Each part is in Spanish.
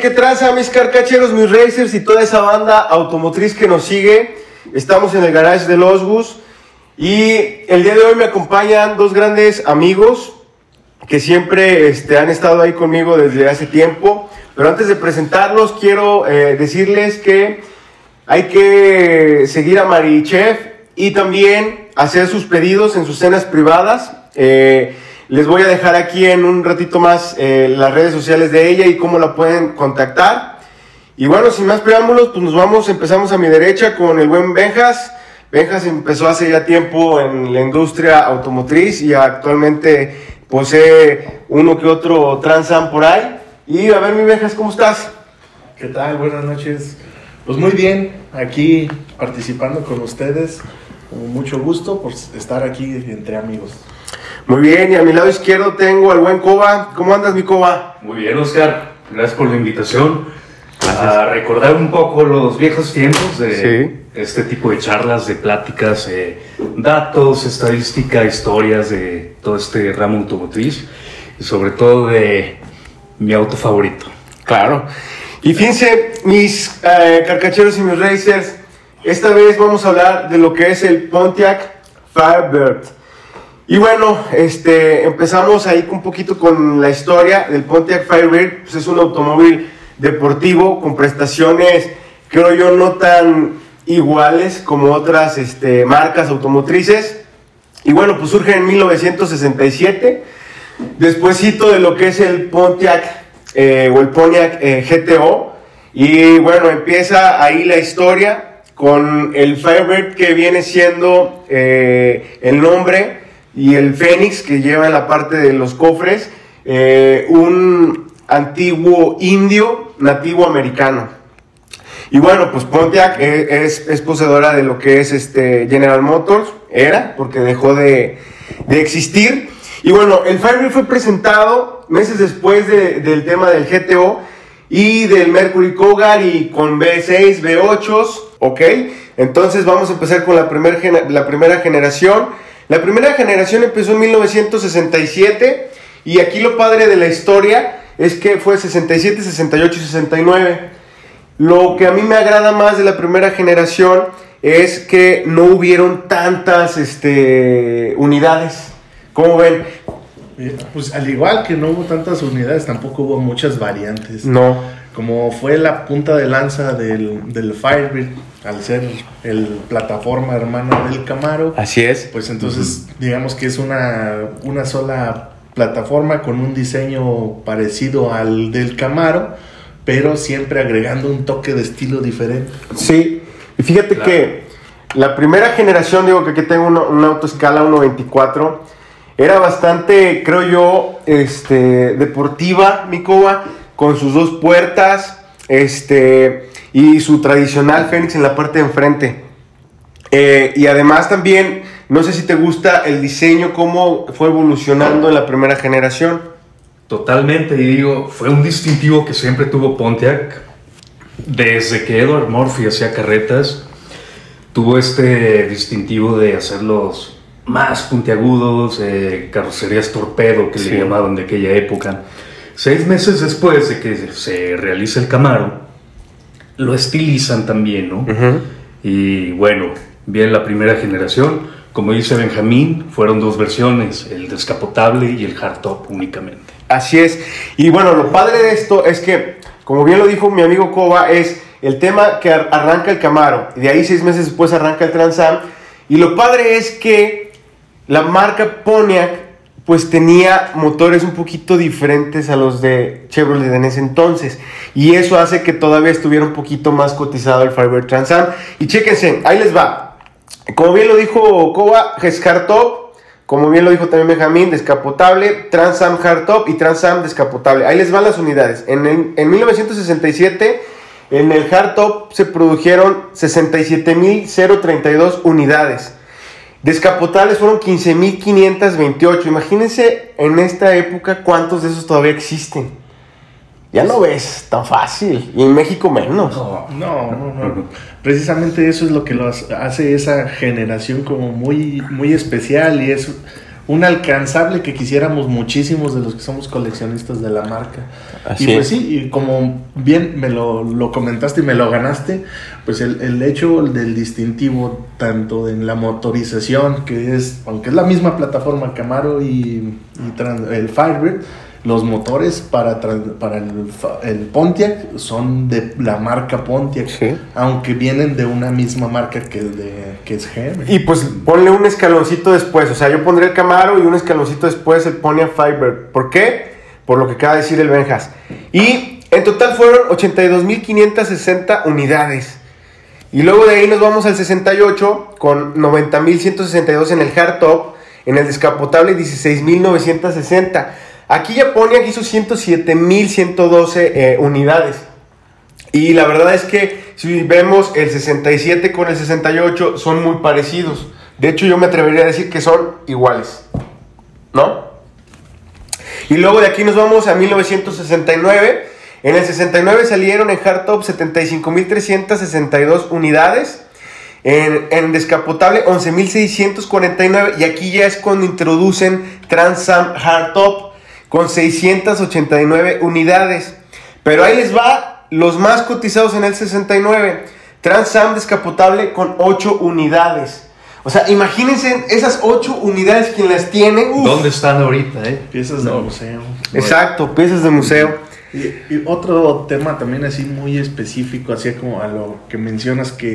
¿qué traza mis carcacheros, mis racers y toda esa banda automotriz que nos sigue? Estamos en el garage de Los Gus y el día de hoy me acompañan dos grandes amigos que siempre este, han estado ahí conmigo desde hace tiempo. Pero antes de presentarlos, quiero eh, decirles que hay que seguir a Marichef y también hacer sus pedidos en sus cenas privadas. Eh, les voy a dejar aquí en un ratito más eh, las redes sociales de ella y cómo la pueden contactar. Y bueno, sin más preámbulos, pues nos vamos, empezamos a mi derecha con el buen Benjas. Benjas empezó hace ya tiempo en la industria automotriz y actualmente posee uno que otro Transam por ahí. Y a ver, mi Benjas, ¿cómo estás? ¿Qué tal? Buenas noches. Pues muy bien, aquí participando con ustedes. Con mucho gusto por estar aquí entre amigos. Muy bien, y a mi lado izquierdo tengo al buen Coba. ¿Cómo andas, mi Coba? Muy bien, Oscar. Gracias por la invitación. A recordar un poco los viejos tiempos de este tipo de charlas, de pláticas, eh, datos, estadística, historias de todo este ramo automotriz y sobre todo de mi auto favorito. Claro. Y fíjense, mis eh, carcacheros y mis racers, esta vez vamos a hablar de lo que es el Pontiac Firebird. Y bueno, este, empezamos ahí un poquito con la historia del Pontiac Firebird. Pues es un automóvil deportivo con prestaciones, creo yo, no tan iguales como otras este, marcas automotrices. Y bueno, pues surge en 1967, despuésito de lo que es el Pontiac eh, o el Pontiac eh, GTO. Y bueno, empieza ahí la historia con el Firebird que viene siendo eh, el nombre y el Fénix que lleva en la parte de los cofres eh, un antiguo indio nativo americano. Y bueno, pues Pontiac e, es, poseedora de lo que es este General Motors, era, porque dejó de, existir. Y bueno, el Firebird fue presentado meses después del tema del GTO y del Mercury Cougar y con V6, V8, ¿ok? Entonces vamos a empezar con la primera generación. La primera generación empezó en 1967 y aquí lo padre de la historia es que fue 67, 68 y 69. Lo que a mí me agrada más de la primera generación es que no hubieron tantas este, unidades. ¿Cómo ven? Pues al igual que no hubo tantas unidades, tampoco hubo muchas variantes. No. Como fue la punta de lanza del, del Firebird al ser el plataforma hermano del Camaro. Así es. Pues entonces, digamos que es una, una sola plataforma con un diseño parecido al del Camaro, pero siempre agregando un toque de estilo diferente. Sí, y fíjate que la primera generación, digo que aquí tengo una, una autoescala 124, era bastante, creo yo, este, deportiva, mi coba, con sus dos puertas, este y su tradicional Fénix en la parte de enfrente. Eh, y además también, no sé si te gusta el diseño, cómo fue evolucionando en la primera generación. Totalmente, y digo, fue un distintivo que siempre tuvo Pontiac. Desde que Edward Murphy hacía carretas, tuvo este distintivo de hacerlos más puntiagudos, eh, carrocerías torpedo que le llamaban de aquella época. Seis meses después de que se realice el Camaro, lo estilizan también, ¿no? Y bueno, bien la primera generación, como dice Benjamín, fueron dos versiones, el descapotable y el hardtop únicamente. Así es. Y bueno, lo padre de esto es que, como bien lo dijo mi amigo Koba, es el tema que arranca el Camaro, y de ahí seis meses después arranca el Transam, y lo padre es que la marca Pontiac pues tenía motores un poquito diferentes a los de Chevrolet en ese entonces. Y eso hace que todavía estuviera un poquito más cotizado el Firebird Transam. Y chéquense, ahí les va. Como bien lo dijo Koba, es hardtop. Como bien lo dijo también Benjamín, descapotable, Transam hardtop y Transam descapotable. Ahí les van las unidades. En, en 1967, en el hardtop se produjeron 67.032 unidades. Descapotables fueron 15.528. Imagínense en esta época cuántos de esos todavía existen. Ya no ves tan fácil. Y en México menos. No, no, no. Precisamente eso es lo que lo hace esa generación como muy, muy especial y es un alcanzable que quisiéramos muchísimos de los que somos coleccionistas de la marca. Así y pues es. sí, y como bien me lo, lo comentaste y me lo ganaste, pues el, el hecho del distintivo, tanto en la motorización, que es, aunque es la misma plataforma Camaro y, y tran- el Firebird, los motores para, para el, Pontiac son de la marca Pontiac, Sí. aunque vienen de una misma marca que, de, que es GM. Y pues ponle un escaloncito después. O sea, yo pondré el Camaro y un escaloncito después el Pontiac Firebird. ¿Por qué? Por lo que acaba de decir el Benjas. Y en total fueron 82.560 unidades. Y luego de ahí nos vamos al 68 con 90.162 en el hardtop. En el descapotable 16.960. Aquí ya Pontiac hizo 107.112 eh, unidades. Y la verdad es que si vemos el 67 con el 68 son muy parecidos. De hecho yo me atrevería a decir que son iguales. ¿No? Y luego de aquí nos vamos a 1969. En el 69 salieron en hardtop 75.362 unidades. En, en descapotable 11.649. Y aquí ya es cuando introducen Transam Hardtop con 689 unidades. Pero ahí les va los más cotizados en el 69. Transam descapotable con 8 unidades. O sea, imagínense esas 8 unidades quien las tiene. uf. ¿Dónde están ahorita, eh? Piezas de museo. Exacto, piezas de museo. Y, y otro tema también así muy específico, así como a lo que mencionas que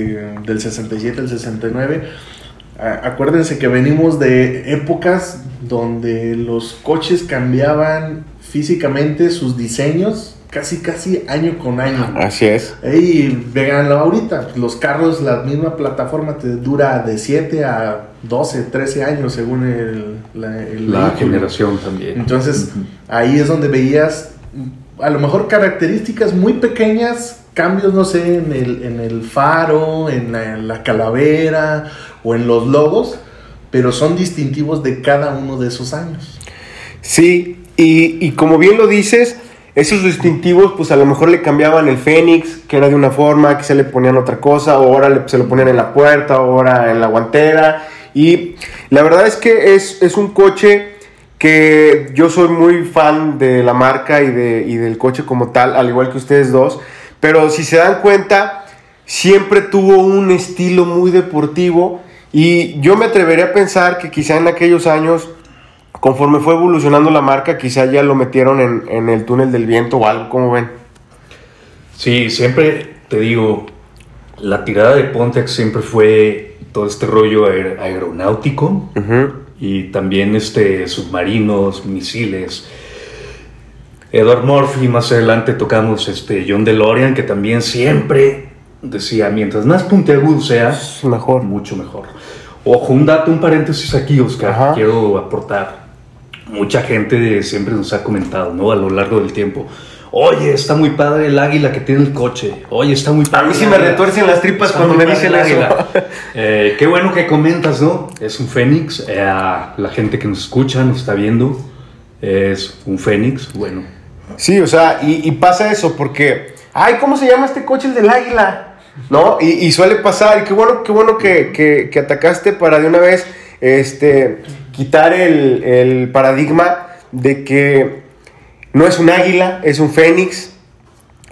del 67 al 69, a- acuérdense que venimos de épocas donde los coches cambiaban físicamente sus diseños casi casi año con año. Así es. Y véanlo ahorita, los carros, la misma plataforma te dura de 7 a 12, 13 años según el, la, el La vehículo. generación también. Entonces, ahí es donde veías a lo mejor características muy pequeñas, cambios, no sé, en el, en el faro, en la, calavera o en los logos, pero son distintivos de cada uno de esos años. Sí, y, y como bien lo dices, esos distintivos, pues a lo mejor le cambiaban el Fénix, que era de una forma, que se le ponían otra cosa, o ahora se lo ponían en la puerta, o ahora en la guantera. Y la verdad es que es, es un coche que yo soy muy fan de la marca y, de, y del coche como tal, al igual que ustedes dos. Pero si se dan cuenta, siempre tuvo un estilo muy deportivo. Y yo me atrevería a pensar que quizá en aquellos años conforme fue evolucionando la marca, quizá ya lo metieron en, en el túnel del viento o algo, como ven? Sí, siempre te digo, la tirada de Pontiac siempre fue todo este rollo aer- aeronáutico y también este submarinos, misiles. Edward Murphy, más adelante tocamos este John DeLorean, que también siempre decía, mientras más puntiagudo sea, mejor. mucho mejor. Ojo, un dato, un paréntesis aquí, Oscar, Ajá. quiero aportar. Mucha gente siempre nos ha comentado, ¿no? A lo largo del tiempo. Oye, está muy padre el águila que tiene el coche. Oye, está muy A padre. mí sí me retuercen las tripas Está cuando me dicen el águila. Eh, qué bueno que comentas, ¿no? Es un fénix. eh, a la gente que nos escucha, nos está viendo, es un fénix. Bueno, Sí, o sea, y, y pasa eso porque, ay, ¿cómo se llama este coche, el del águila? ¿No? Y, y suele pasar, y qué bueno, qué bueno que, que- que atacaste para de una vez este, quitar el, el paradigma de que no es un águila, es un fénix.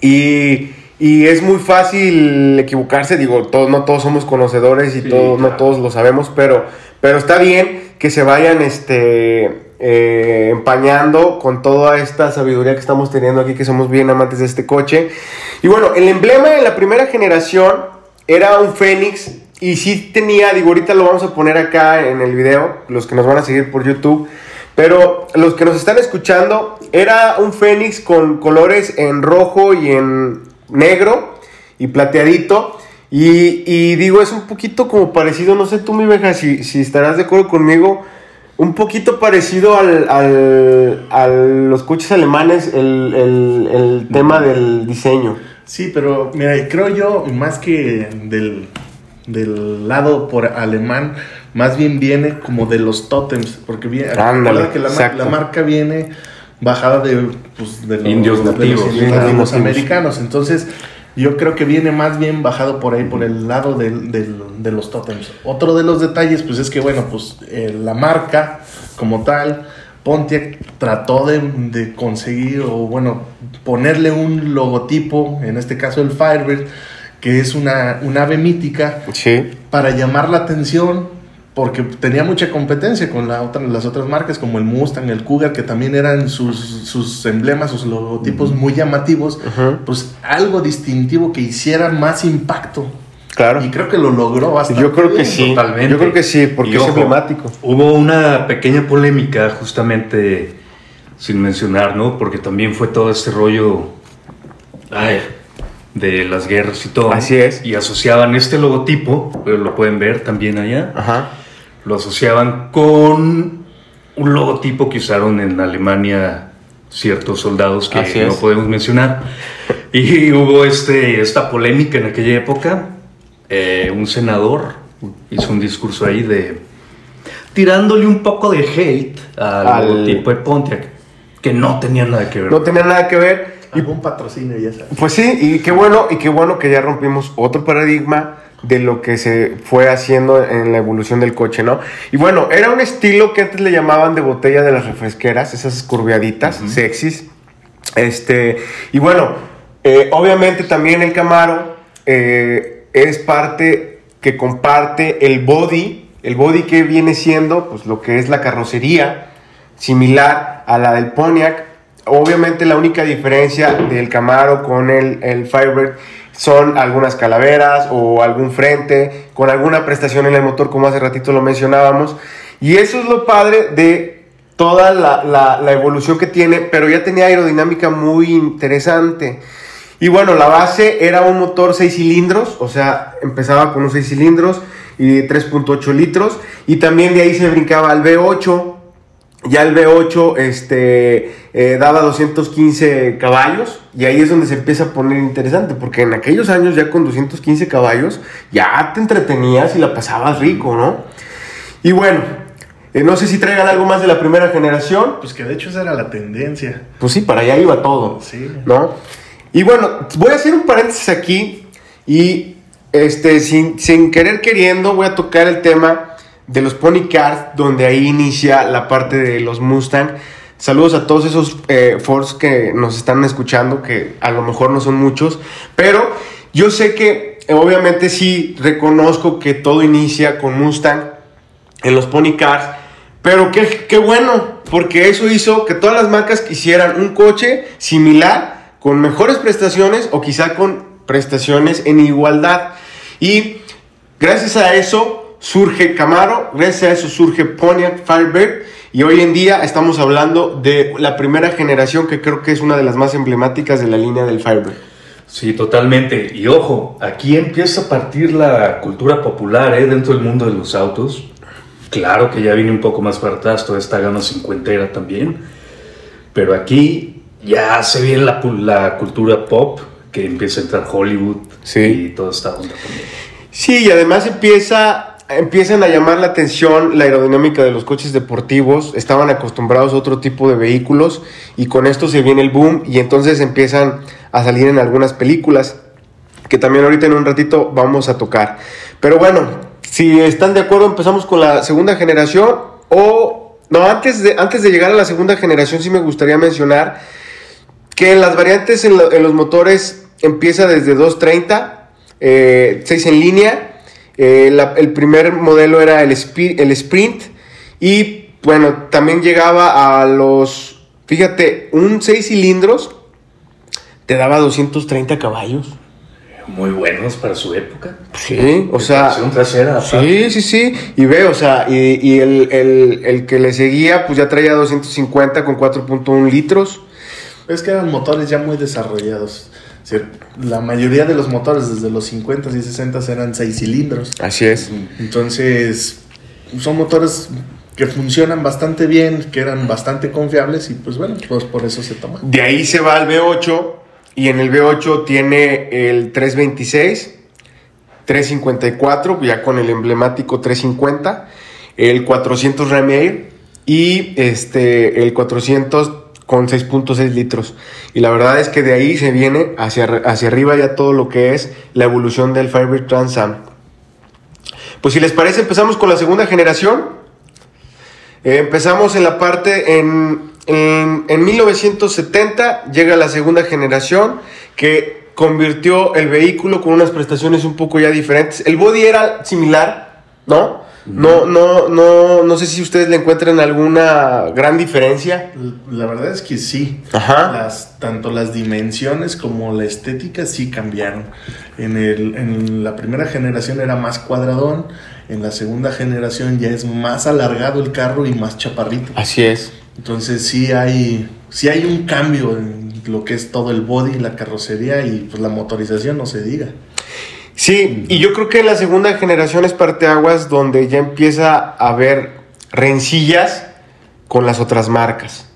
Y, y es muy fácil equivocarse, digo, todos, no todos somos conocedores y Sí, todo- no todos lo sabemos, pero, pero está bien que se vayan este, eh, empañando con toda esta sabiduría que estamos teniendo aquí, que somos bien amantes de este coche. Y bueno, el emblema de la primera generación era un Fénix y sí tenía, digo, ahorita lo vamos a poner acá en el video, los que nos van a seguir por YouTube. Pero los que nos están escuchando, era un Fénix con colores en rojo y en negro y plateadito. Y, y digo, es un poquito como parecido, no sé tú, mi veja, si, si estarás de acuerdo conmigo, un poquito parecido al, al- a los coches alemanes, el, el- el tema del diseño. Sí, pero mira, creo yo, más que del, del lado por alemán, más bien viene como de los tótems, porque viene, Ándale, que la, marca viene bajada de, pues, de los, Indios de los nativos, indios nativos nativos. americanos. Entonces, yo creo que viene más bien bajado por ahí, por el lado del- de los totems. Otro de los detalles, pues es que, bueno, pues eh, la marca como tal, Pontiac trató de, de conseguir, o bueno, ponerle un logotipo, en este caso el Firebird, que es una, un ave mítica, Sí. para llamar la atención, porque tenía mucha competencia con la otra, las otras marcas como el Mustang, el Cougar, que también eran sus, sus emblemas, sus logotipos muy llamativos, pues algo distintivo que hiciera más impacto. Claro. Y creo que lo logró bastante. Yo creo que bien. sí. Totalmente. Yo creo que sí, porque Y es ojo, emblemático. Hubo una pequeña polémica, justamente sin mencionar, ¿no? Porque también fue todo este rollo ay, de las guerras y todo. Así es. Y asociaban este logotipo, pero lo pueden ver también allá, Ajá. Lo asociaban con un logotipo que usaron en Alemania ciertos soldados que Así no es. podemos mencionar. Y hubo este, esta polémica en aquella época. Eh, un senador hizo un discurso ahí de tirándole un poco de hate al, Al- logotipo de Pontiac, que no tenía nada que ver. No tenía nada que ver. Y Algún patrocinio, ya sabes. Pues sí, y qué bueno, y qué bueno que ya rompimos otro paradigma de lo que se fue haciendo en la evolución del coche, ¿no? Y bueno, era un estilo que antes le llamaban de botella de las refresqueras, esas curviaditas, sexys. Este, y bueno, eh, obviamente también el Camaro eh, es parte que comparte el body, el body que viene siendo, pues lo que es la carrocería, similar a la del Pontiac. Obviamente la única diferencia del Camaro con el, el Firebird son algunas calaveras o algún frente con alguna prestación en el motor como hace ratito lo mencionábamos. Y eso es lo padre de toda la, la- evolución que tiene, pero ya tenía aerodinámica muy interesante. Y bueno, la base era un motor 6 cilindros, o sea, empezaba con unos 6 cilindros y 3.8 litros. Y también de ahí se brincaba al V8. Ya el V8 este, eh, daba 215 caballos y ahí es donde se empieza a poner interesante, porque en aquellos años ya con 215 caballos ya te entretenías y la pasabas rico, ¿no? Y bueno, eh, no sé si traigan algo más de la primera generación. Pues que de hecho esa era la tendencia. Pues sí, para allá iba todo. Sí. ¿No? Y bueno, voy a hacer un paréntesis aquí y este, sin, sin querer queriendo voy a tocar el tema de los Pony Cars, donde ahí inicia la parte de los Mustang. Saludos a todos esos eh, Fords que nos están escuchando, que a lo mejor no son muchos, pero yo sé que eh, obviamente sí reconozco que todo inicia con Mustang en los Pony Cars. Pero qué, qué bueno, porque eso hizo que todas las marcas quisieran un coche similar, con mejores prestaciones o quizá con prestaciones en igualdad. Y gracias a eso surge Camaro, gracias a eso surge Pontiac Firebird. Y hoy en día estamos hablando de la primera generación que creo que es una de las más emblemáticas de la línea del Firebird. Sí, totalmente. Y ojo, aquí empieza a partir la cultura popular ¿eh? dentro del mundo de los autos. Claro que ya viene un poco más para atrás toda esta gama cincuentera también. Pero aquí ya se viene la, cultura pop, que empieza a entrar Hollywood Sí. y toda esta onda también. Sí, y además empieza, empiezan a llamar la atención la aerodinámica de los coches deportivos. Estaban acostumbrados a otro tipo de vehículos y con esto se viene el boom y entonces empiezan a salir en algunas películas que también ahorita en un ratito vamos a tocar. Pero bueno, si están de acuerdo empezamos con la segunda generación o... No, antes de, antes de llegar a la segunda generación sí me gustaría mencionar que las variantes en, lo- en los motores empieza desde 230, 6 en línea. Eh, la- el primer modelo era el, spi- el Sprint. Y bueno, también llegaba a los. Fíjate, un 6 cilindros te daba 230 caballos. Muy buenos para su época. Sí, o sea. Trasera. Sí, sí, sí. Y ve, o sea, y, y el, el- el que le seguía, pues ya traía 250 con 4.1 litros. Es que eran motores ya muy desarrollados. La mayoría de los motores desde los 50 y 60 eran 6 cilindros. Así es. Entonces, son motores que funcionan bastante bien, que eran bastante confiables y pues bueno, pues por eso se toman. De ahí se va al V8 y en el V8 tiene el 326, 354, ya con el emblemático 350, el 400 Ram Air y este, el 400 con 6.6 litros. Y la verdad es que de ahí se viene hacia, hacia arriba ya todo lo que es la evolución del Firebird Trans Am. Pues si les parece, empezamos con la segunda generación. Eh, empezamos en la parte en, en, en 1970, llega la segunda generación que convirtió el vehículo con unas prestaciones un poco ya diferentes. El body era similar, ¿no? No, no, no, no sé si ustedes le encuentran alguna gran diferencia. La verdad es que sí. Ajá. Las, tanto las dimensiones como la estética sí cambiaron. En, el, en la primera generación era más cuadradón, en la segunda generación ya es más alargado el carro y más chaparrito. Así es. Entonces sí hay, sí hay un cambio en lo que es todo el body, la carrocería y pues la motorización, no se diga. Sí, y yo creo que en la segunda generación es parteaguas donde ya empieza a haber rencillas con las otras marcas.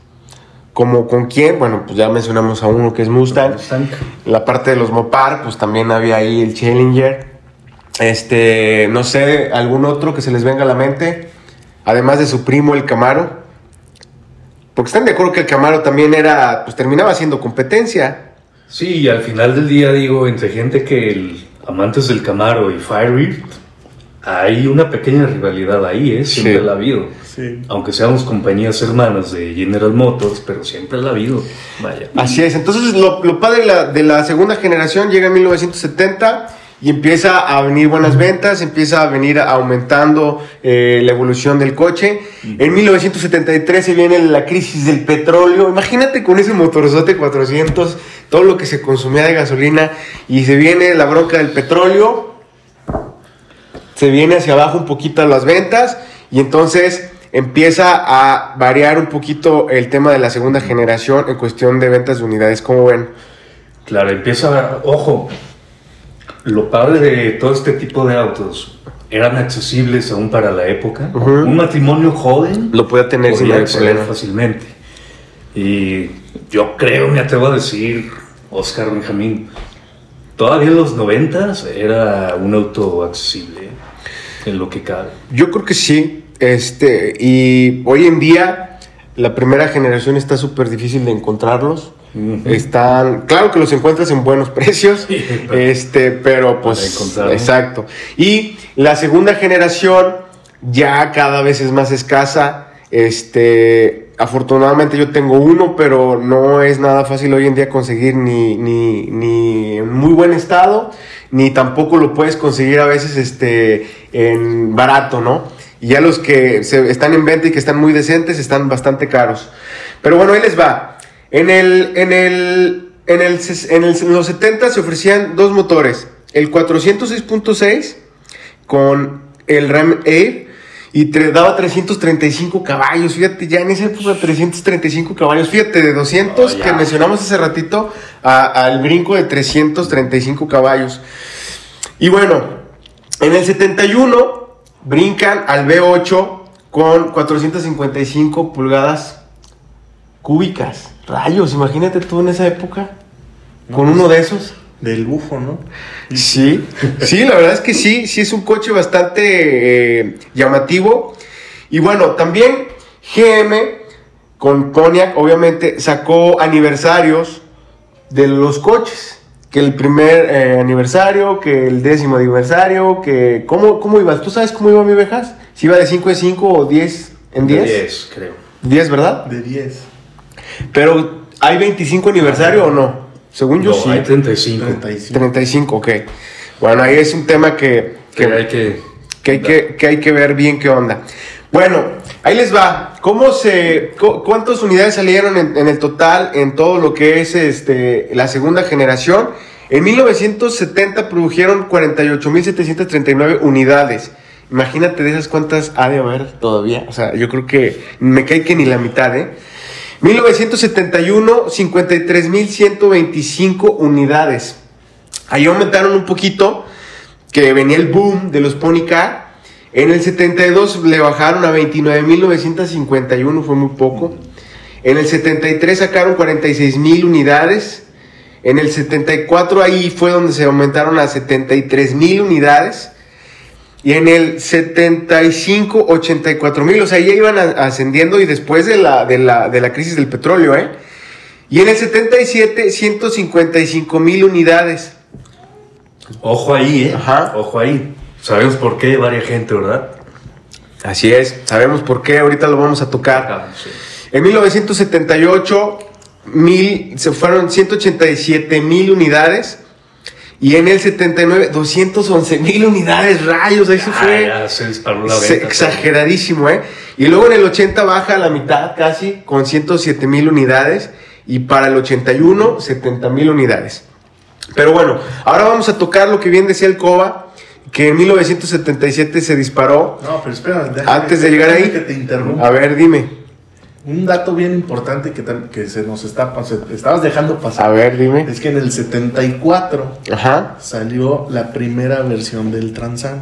Como con quién, bueno, pues ya mencionamos a uno que es Mustang. Mustang. La parte de los Mopar, pues también había ahí el Challenger. Este, no sé, algún otro que se les venga a la mente. Además de su primo, el Camaro. Porque están de acuerdo que el Camaro también era, pues terminaba siendo competencia. Sí, y al final del día digo, entre gente que el amantes del Camaro y Firebird, hay una pequeña rivalidad ahí, ¿eh? Siempre Sí. la ha habido. Sí. Aunque seamos compañías hermanas de General Motors, pero siempre la ha habido. Vaya. Así es, entonces lo, lo padre de la, de la segunda generación llega en 1970 y empieza a venir buenas ventas, empieza a venir aumentando eh, la evolución del coche. En 1973 se viene la crisis del petróleo. Imagínate con ese motorzote 400, todo lo que se consumía de gasolina y se viene la bronca del petróleo. Se viene hacia abajo un poquito las ventas y entonces empieza a variar un poquito el tema de la segunda generación en cuestión de ventas de unidades. como ven? Claro, empieza, ojo, lo padre de todo este tipo de autos, eran accesibles aún para la época. Un matrimonio joven Lo puede tener sin podía mayor acceder fácilmente. Y yo creo, me atrevo a decir, Oscar Benjamín, todavía en los noventas era un auto accesible en lo que cabe. Yo creo que sí. Este, y hoy en día la primera generación está súper difícil de encontrarlos. Están, claro que los encuentras en buenos precios, Sí, este, pero pues, exacto. Y la segunda generación ya cada vez es más escasa. Este, afortunadamente yo tengo uno, pero no es nada fácil hoy en día conseguir ni, ni, ni en muy buen estado, ni tampoco lo puedes conseguir a veces este, en barato, ¿no? Y ya los que se, están en venta y que están muy decentes están bastante caros. Pero bueno, ahí les va. En, el, en, el, en, el, en, el- en los 70 se ofrecían dos motores. El 406.6 con el Ram Air y te daba 335 caballos. Fíjate, ya en esa época 335 caballos. Fíjate, de 200 Oh, ya. que mencionamos hace ratito al brinco de 335 caballos. Y bueno, en el 71 brincan al V8 con 455 pulgadas cúbicas. Rayos, imagínate tú en esa época con uno de esos. Del bufo, ¿no? Sí, sí, la verdad es que sí, sí es un coche bastante eh, llamativo. Y bueno, también GM con Pontiac obviamente sacó aniversarios de los coches. Que el primer eh, aniversario, que el décimo aniversario, que... ¿Cómo, ¿Cómo ibas? ¿Tú sabes cómo iba mi vejas? Si iba de 5 en 5 o 10 en 10? 10, creo. 10, ¿verdad? De 10. Pero ¿hay 25 aniversario o no? Según yo No, sí. hay 35. 35. 35, ok. Bueno, ahí es un tema que, Que que, hay que... que hay que, que hay que ver bien qué onda. Bueno, ahí les va. ¿Cómo se, cu- ¿Cuántas unidades salieron en, en el total en todo lo que es este, la segunda generación? En 1970 produjeron 48.739 unidades. Imagínate de esas cuántas ha de haber todavía. O sea, yo creo que me cae que ni la mitad, ¿eh? 1971, 53.125 unidades. Ahí aumentaron un poquito, que venía el boom de los Pony Car. En el 72 le bajaron a 29.951, fue muy poco. En el 73 sacaron 46.000 unidades. En el 74 ahí fue donde se aumentaron a 73.000 unidades. Y en el 75, 84 mil. O sea, ya iban ascendiendo y después de la, de, la, de la crisis del petróleo, ¿eh? Y en el 77, 155 mil unidades. Ojo ahí, ¿eh? Ajá. Ojo ahí. Sabemos por qué varia gente, ¿verdad? Así es, sabemos por qué, ahorita lo vamos a tocar. Ah, sí. En 1978 mil, se fueron 187 mil unidades. Y en el 79, 211 mil unidades, rayos, ahí se Ah, fue. ya se disparó la venta. exageradísimo, ¿eh? Y luego en el 80 baja a la mitad casi, con 107 mil unidades. Y para el 81, 70 mil unidades. Pero bueno, ahora vamos a tocar lo que bien decía el COBA, que en 1977 se disparó. No, pero espera, déjame- Antes de llegar ahí, que te interrumpa. a ver, dime. Un dato bien importante que, que se nos está pas- estabas dejando pasar. A ver, dime. Es que en el 74 Ajá, salió la primera versión del Transam.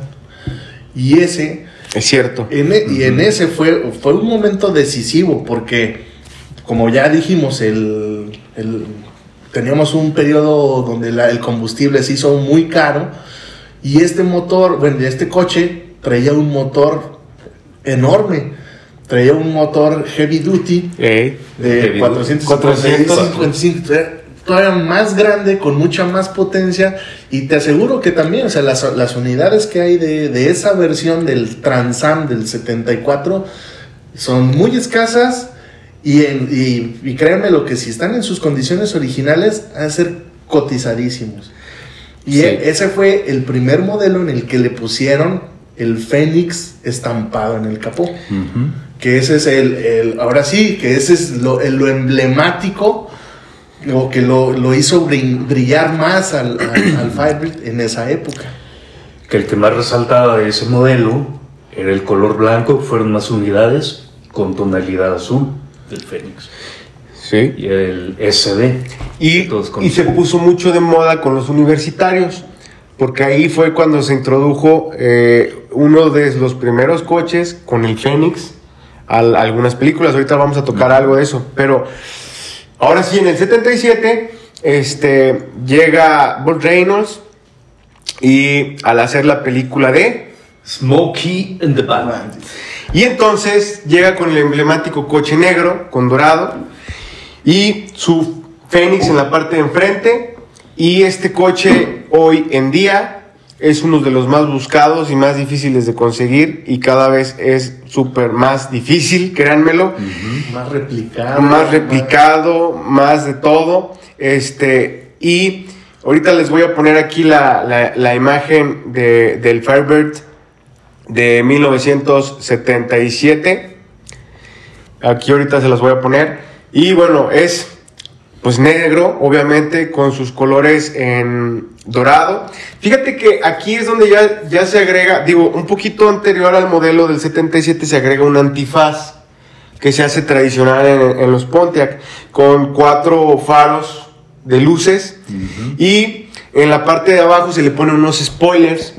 Y ese, es cierto. en e- y en ese fue, fue un momento decisivo porque, como ya dijimos, el, el- teníamos un periodo donde la- el combustible se hizo muy caro y este motor, bueno, este coche traía un motor enorme. Traía un motor heavy duty Ey, de Heavy 455, eh, todavía más grande, con mucha más potencia. Y te aseguro que también, o sea, las, las unidades que hay de, de esa versión del Transam del 74 son muy escasas. Y, en- y, y créanme lo que si están en sus condiciones originales, van a ser cotizadísimos. Y Sí. ese fue el primer modelo en el que le pusieron el Fénix estampado en el capó Ujú. Que ese es el, el- ahora sí, que ese es lo, el- lo emblemático, lo que lo, lo hizo brillar más al, al, al Firebird en esa época. Que el que más resaltaba de ese modelo era el color blanco, fueron más unidades con tonalidad azul del Fénix. sí. Y el SD. Y, y se puso mucho de moda con los universitarios, porque ahí fue cuando se introdujo eh, uno de los primeros coches con el Fénix a algunas películas. Ahorita vamos a tocar algo de eso, pero ahora sí, en el 77 este, llega Burt Reynolds y al hacer la película de... Smokey and the Bandit. Y entonces llega con el emblemático coche negro, con dorado, y su Fénix en la parte de enfrente. Y este coche hoy en día es uno de los más buscados y más difíciles de conseguir. Y cada vez es súper más difícil, créanmelo. Más replicado. Más replicado, más de todo. Este, y ahorita les voy a poner aquí la, la- la imagen de- del Firebird de 1977. Aquí ahorita se las voy a poner. Y bueno, es pues negro, obviamente, con sus colores en dorado. Fíjate que aquí es donde ya, ya se agrega, digo, un poquito anterior al modelo del 77 se agrega un antifaz que se hace tradicional en, en los Pontiac, con cuatro faros de luces y en la parte de abajo se le ponen unos spoilers.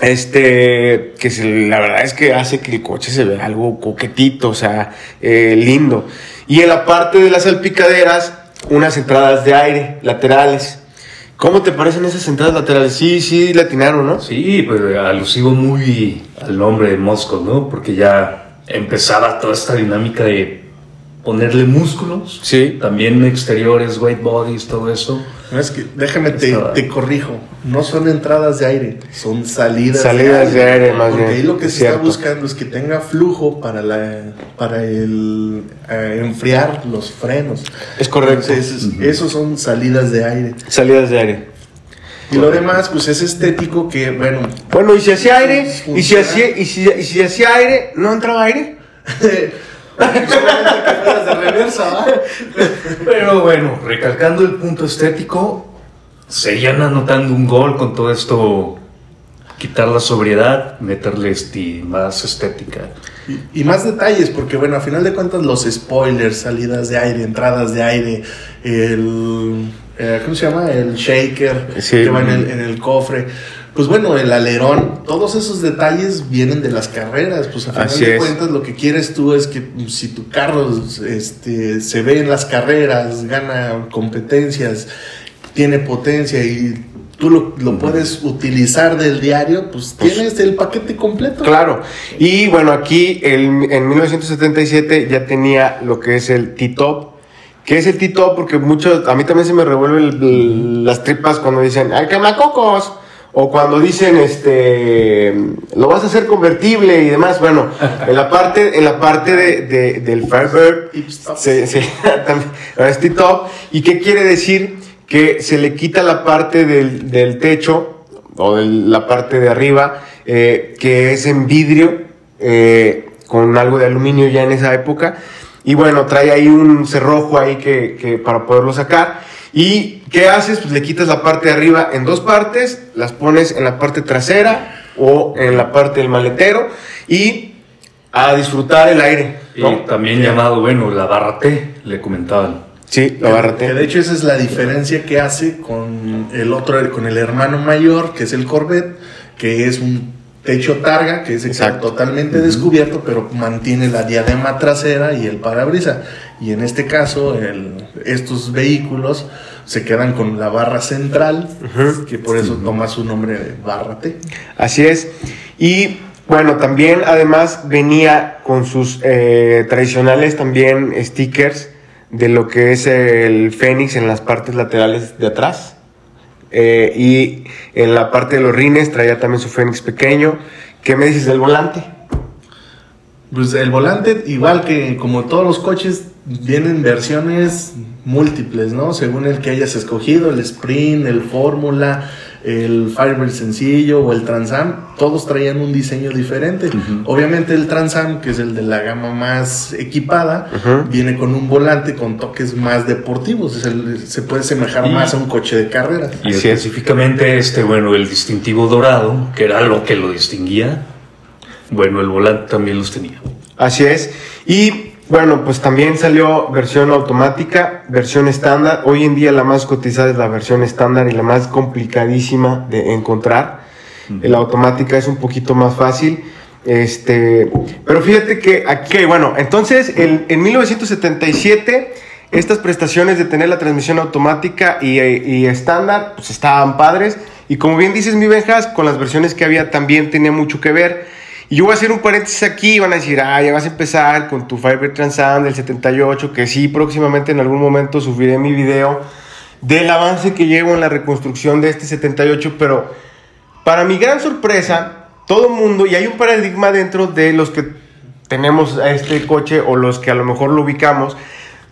Este, que se- la verdad es que hace que el coche se vea algo coquetito, o sea, eh, lindo. Y en la parte de las salpicaderas, unas entradas de aire laterales. ¿Cómo te parecen esas entradas laterales? Sí, sí, latinaron, ¿no? Sí, pues alusivo muy al nombre de Moscow, ¿no? Porque ya empezaba toda esta dinámica de ponerle músculos. Sí. También exteriores, white bodies, todo eso. No, es que, déjame te, te corrijo. No son entradas de aire, son salidas, Salidas de aire, más Porque bien, ahí lo que es se está buscando es que tenga flujo para, la, para el eh, enfriar los frenos. Es correcto. Entonces, es- esos son salidas de aire. Salidas de aire. Y lo demás, pues es estético que, bueno, Bueno, y si hacía aire, Funciona. y si hacía, y si, y si hacía aire, ¿no entraba aire? Pero bueno, recalcando el punto estético, seguían anotando un gol con todo esto. Quitar la sobriedad, meterle este, más estética. Y, y más detalles, porque bueno, a final de cuentas los spoilers, salidas de aire, entradas de aire, el... eh, ¿Cómo se llama? El shaker Sí. que va en el, en el cofre. Pues bueno, el alerón, todos esos detalles vienen de las carreras. Pues a final Así de es. cuentas lo que quieres tú es que pues, si tu carro este, se ve en las carreras, gana competencias tiene potencia y tú lo, lo puedes utilizar del diario, pues, Pues- tienes el paquete completo. Claro. Y bueno, aquí el- en 1977 ya tenía lo que es el T-Top. ¿Qué es el T-Top? Porque muchos, a mí también se me revuelven el- el- las tripas cuando dicen, ¡ay, quemacocos! O cuando dicen, este, lo vas a hacer convertible y demás. Bueno, en la parte, en la parte de, de- del Firebird, se, se- también, T-Top. ¿Y qué quiere decir? Que se le quita la parte del, del techo o de la parte de arriba, eh, que es en vidrio, eh, con algo de aluminio ya en esa época. Y bueno, trae ahí un cerrojo ahí que, que para poderlo sacar. ¿Y qué haces? Pues le quitas la parte de arriba en dos partes, las pones en la parte trasera o en la parte del maletero y a disfrutar el aire. Y también llamado, bueno, la barra T, le comentaban. Sí, la barra Que T. de hecho esa es la diferencia que hace con el otro, con el hermano mayor, que es el Corvette, que es un techo targa, que es Exacto. totalmente descubierto, pero mantiene la diadema trasera y el parabrisa. Y en este caso, el- estos vehículos se quedan con la barra central, que por eso toma su nombre de barra T. Así es. Y bueno, también además venía con sus eh, tradicionales también stickers de lo que es el Fénix en las partes laterales de atrás. Eh, y en la parte de los rines traía también su Fénix pequeño. ¿Qué me dices del volante? Pues el volante, igual que como todos los coches, vienen versiones múltiples, ¿no? Según el que hayas escogido, el Sprint, el Fórmula, el Firebird sencillo o el Transam, todos traían un diseño diferente. Obviamente el Transam, que es el de la gama más equipada, viene con un volante con toques más deportivos, es el- se puede semejar Y- más a un coche de carreras. Y Así es. específicamente este, bueno, el distintivo dorado, que era lo que lo distinguía, bueno, el volante también los tenía. Así es. Y bueno, pues también salió versión automática, versión estándar. Hoy en día la más cotizada es la versión estándar y la más complicadísima de encontrar. La automática es un poquito más fácil. Este, pero fíjate que aquí, bueno, entonces el- en 1977 estas prestaciones de tener la transmisión automática y, y estándar pues estaban padres y como bien dices mi Benjas, con las versiones que había también tenía mucho que ver. Y yo voy a hacer un paréntesis aquí van a decir, ah, ya vas a empezar con tu Fiber Transam del 78, que sí, próximamente en algún momento subiré mi video del avance que llevo en la reconstrucción de este 78, pero para mi gran sorpresa, todo mundo, y hay un paradigma dentro de los que tenemos a este coche o los que a lo mejor lo ubicamos,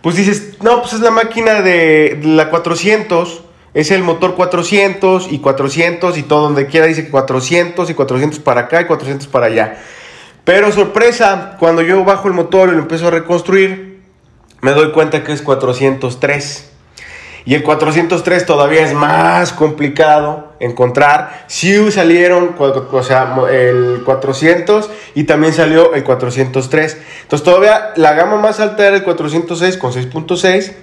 pues dices, no, pues es la máquina de la 400, es el motor 400 y 400 y todo donde quiera dice que 400 y 400 para acá y 400 para allá. Pero sorpresa, cuando yo bajo el motor y lo empiezo a reconstruir, me doy cuenta que es 403. Y el 403 todavía es más complicado encontrar. Sí salieron, o sea, el 400 y también salió el 403. Entonces todavía la gama más alta era el 406 con 6.6.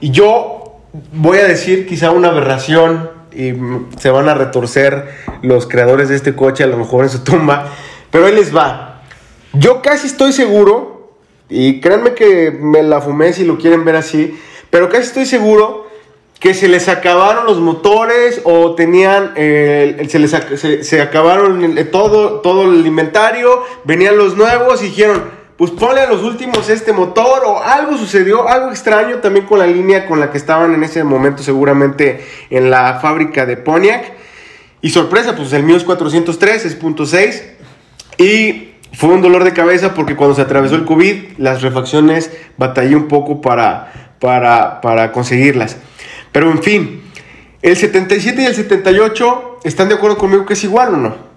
Y yo voy a decir quizá una aberración y se van a retorcer los creadores de este coche a lo mejor en su tumba. Pero ahí les va. Yo casi estoy seguro, y créanme que me la fumé si lo quieren ver así, pero casi estoy seguro que se les acabaron los motores o tenían, se les se, se acabaron todo, todo el inventario, venían los nuevos y dijeron, pues ponle a los últimos este motor o algo sucedió, algo extraño también con la línea con la que estaban en ese momento seguramente en la fábrica de Pontiac. Y sorpresa, pues el mío es 403, es punto .6. Y fue un dolor de cabeza porque cuando se atravesó el COVID, las refacciones batallé un poco para, para, para conseguirlas. Pero en fin, el 77 y el 78, ¿están de acuerdo conmigo que es igual o no?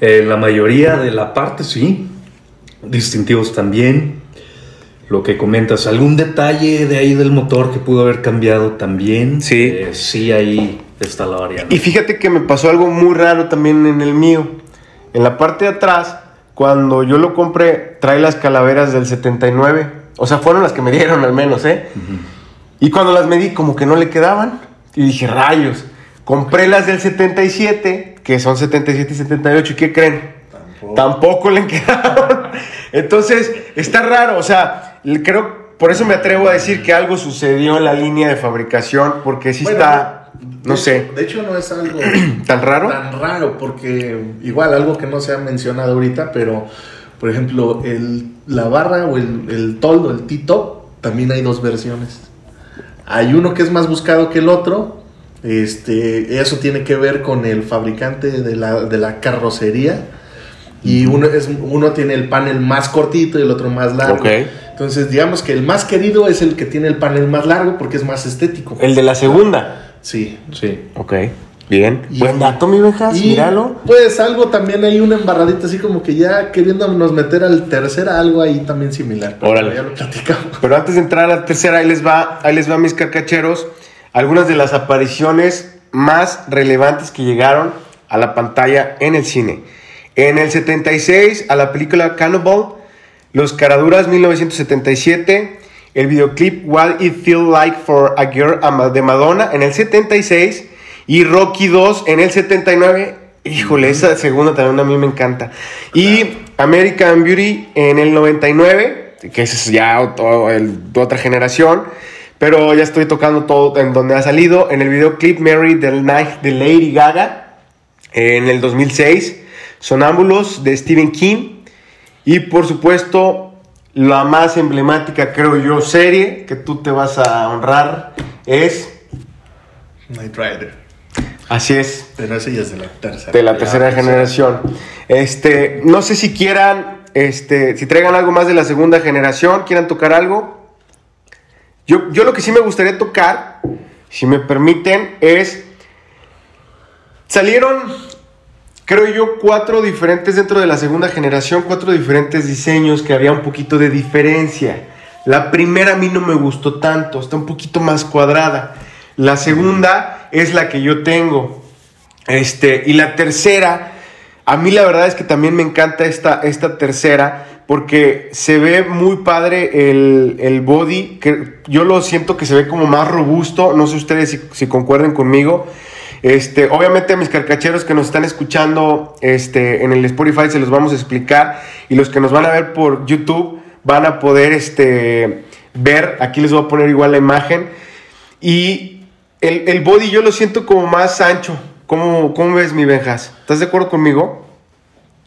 Eh, la mayoría de la parte sí, distintivos también. Lo que comentas, algún detalle de ahí del motor que pudo haber cambiado también. Sí. Eh, sí, ahí está la variante. Y fíjate que me pasó algo muy raro también en el mío. En la parte de atrás, cuando yo lo compré, trae las calaveras del 79. O sea, fueron las que me dieron al menos, ¿eh? Y cuando las medí, como que no le quedaban. Y dije, rayos. Compré las del 77, que son 77 y 78. ¿Y qué creen? Tampoco. Tampoco le quedaron. Entonces, está raro. O sea, creo por eso me atrevo a decir que algo sucedió en la línea de fabricación, porque sí Bueno, está, no sé, De hecho, no es algo tan raro. tan raro, porque igual algo que no se ha mencionado ahorita, pero por ejemplo, el, la barra o el, el toldo, el T-top, también hay dos versiones. Hay uno que es más buscado que el otro. Este, eso tiene que ver con el fabricante de la, de la carrocería. Y uno, es, uno tiene el panel más cortito y el otro más largo. Entonces, digamos que el más querido es el que tiene el panel más largo porque es más estético. El de la segunda. Sí. Sí. Ok, bien. Y- Buen dato, mi Benjas, míralo. pues algo también hay una embarradita así como que ya queriéndonos meter al tercer algo ahí también similar. Pero Órale. Ya lo platicamos. Pero antes de entrar a la tercera, ahí les va, ahí les va mis carcacheros, algunas de las apariciones más relevantes que llegaron a la pantalla en el cine. En el 76, a la película Cannibal, Los Caraduras 1977, el videoclip What It Feel Like for a Girl de Madonna en el 76 y Rocky 2 en el 79. Híjole, esa segunda también a mí me encanta. Y American Beauty en el 99, que es ya otra generación. Pero ya estoy tocando todo en donde ha salido. En el videoclip Mary the Night de Lady Gaga en el 2006. Sonámbulos de Stephen King. Y por supuesto, la más emblemática, creo yo, serie que tú te vas a honrar es. Night Rider. Así es, Pero ese ya es de la tercera. de la tercera generación. Este, no sé si quieran, este, si traigan algo más de la segunda generación, quieran tocar algo. Yo, yo lo que sí me gustaría tocar, si me permiten, es. Salieron, creo yo, cuatro diferentes dentro de la segunda generación, cuatro diferentes diseños que había un poquito de diferencia. La primera a mí no me gustó tanto, está un poquito más cuadrada. La segunda es la que yo tengo. Este, y la tercera, a mí la verdad es que también me encanta esta, esta tercera porque se ve muy padre el, el body, que yo lo siento que se ve como más robusto, no sé ustedes si, concuerden conmigo. Este, obviamente a mis carcacheros que nos están escuchando este, en el Spotify se los vamos a explicar y los que nos van a ver por YouTube van a poder este, ver, aquí les voy a poner igual la imagen y el, el body yo lo siento como más ancho. ¿Cómo, cómo ves mi Benjas? ¿Estás de acuerdo conmigo?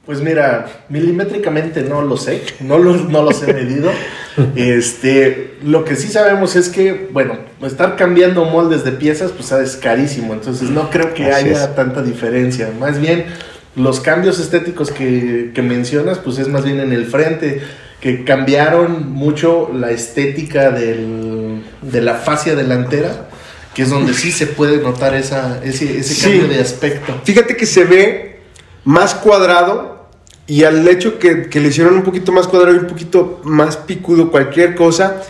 Pues mira, milimétricamente no lo sé, no, lo- no los he medido. Este, lo que sí sabemos es que, bueno, estar cambiando moldes de piezas, pues es carísimo, entonces no creo que Así haya es. tanta diferencia. Más bien, los cambios estéticos que, que mencionas, pues es más bien en el frente, que cambiaron mucho la estética del- de la fascia delantera, que es donde sí se puede notar esa, ese, ese Sí. cambio de aspecto. Fíjate que se ve más cuadrado y al hecho que, que le hicieron un poquito más cuadrado y un poquito más picudo cualquier cosa,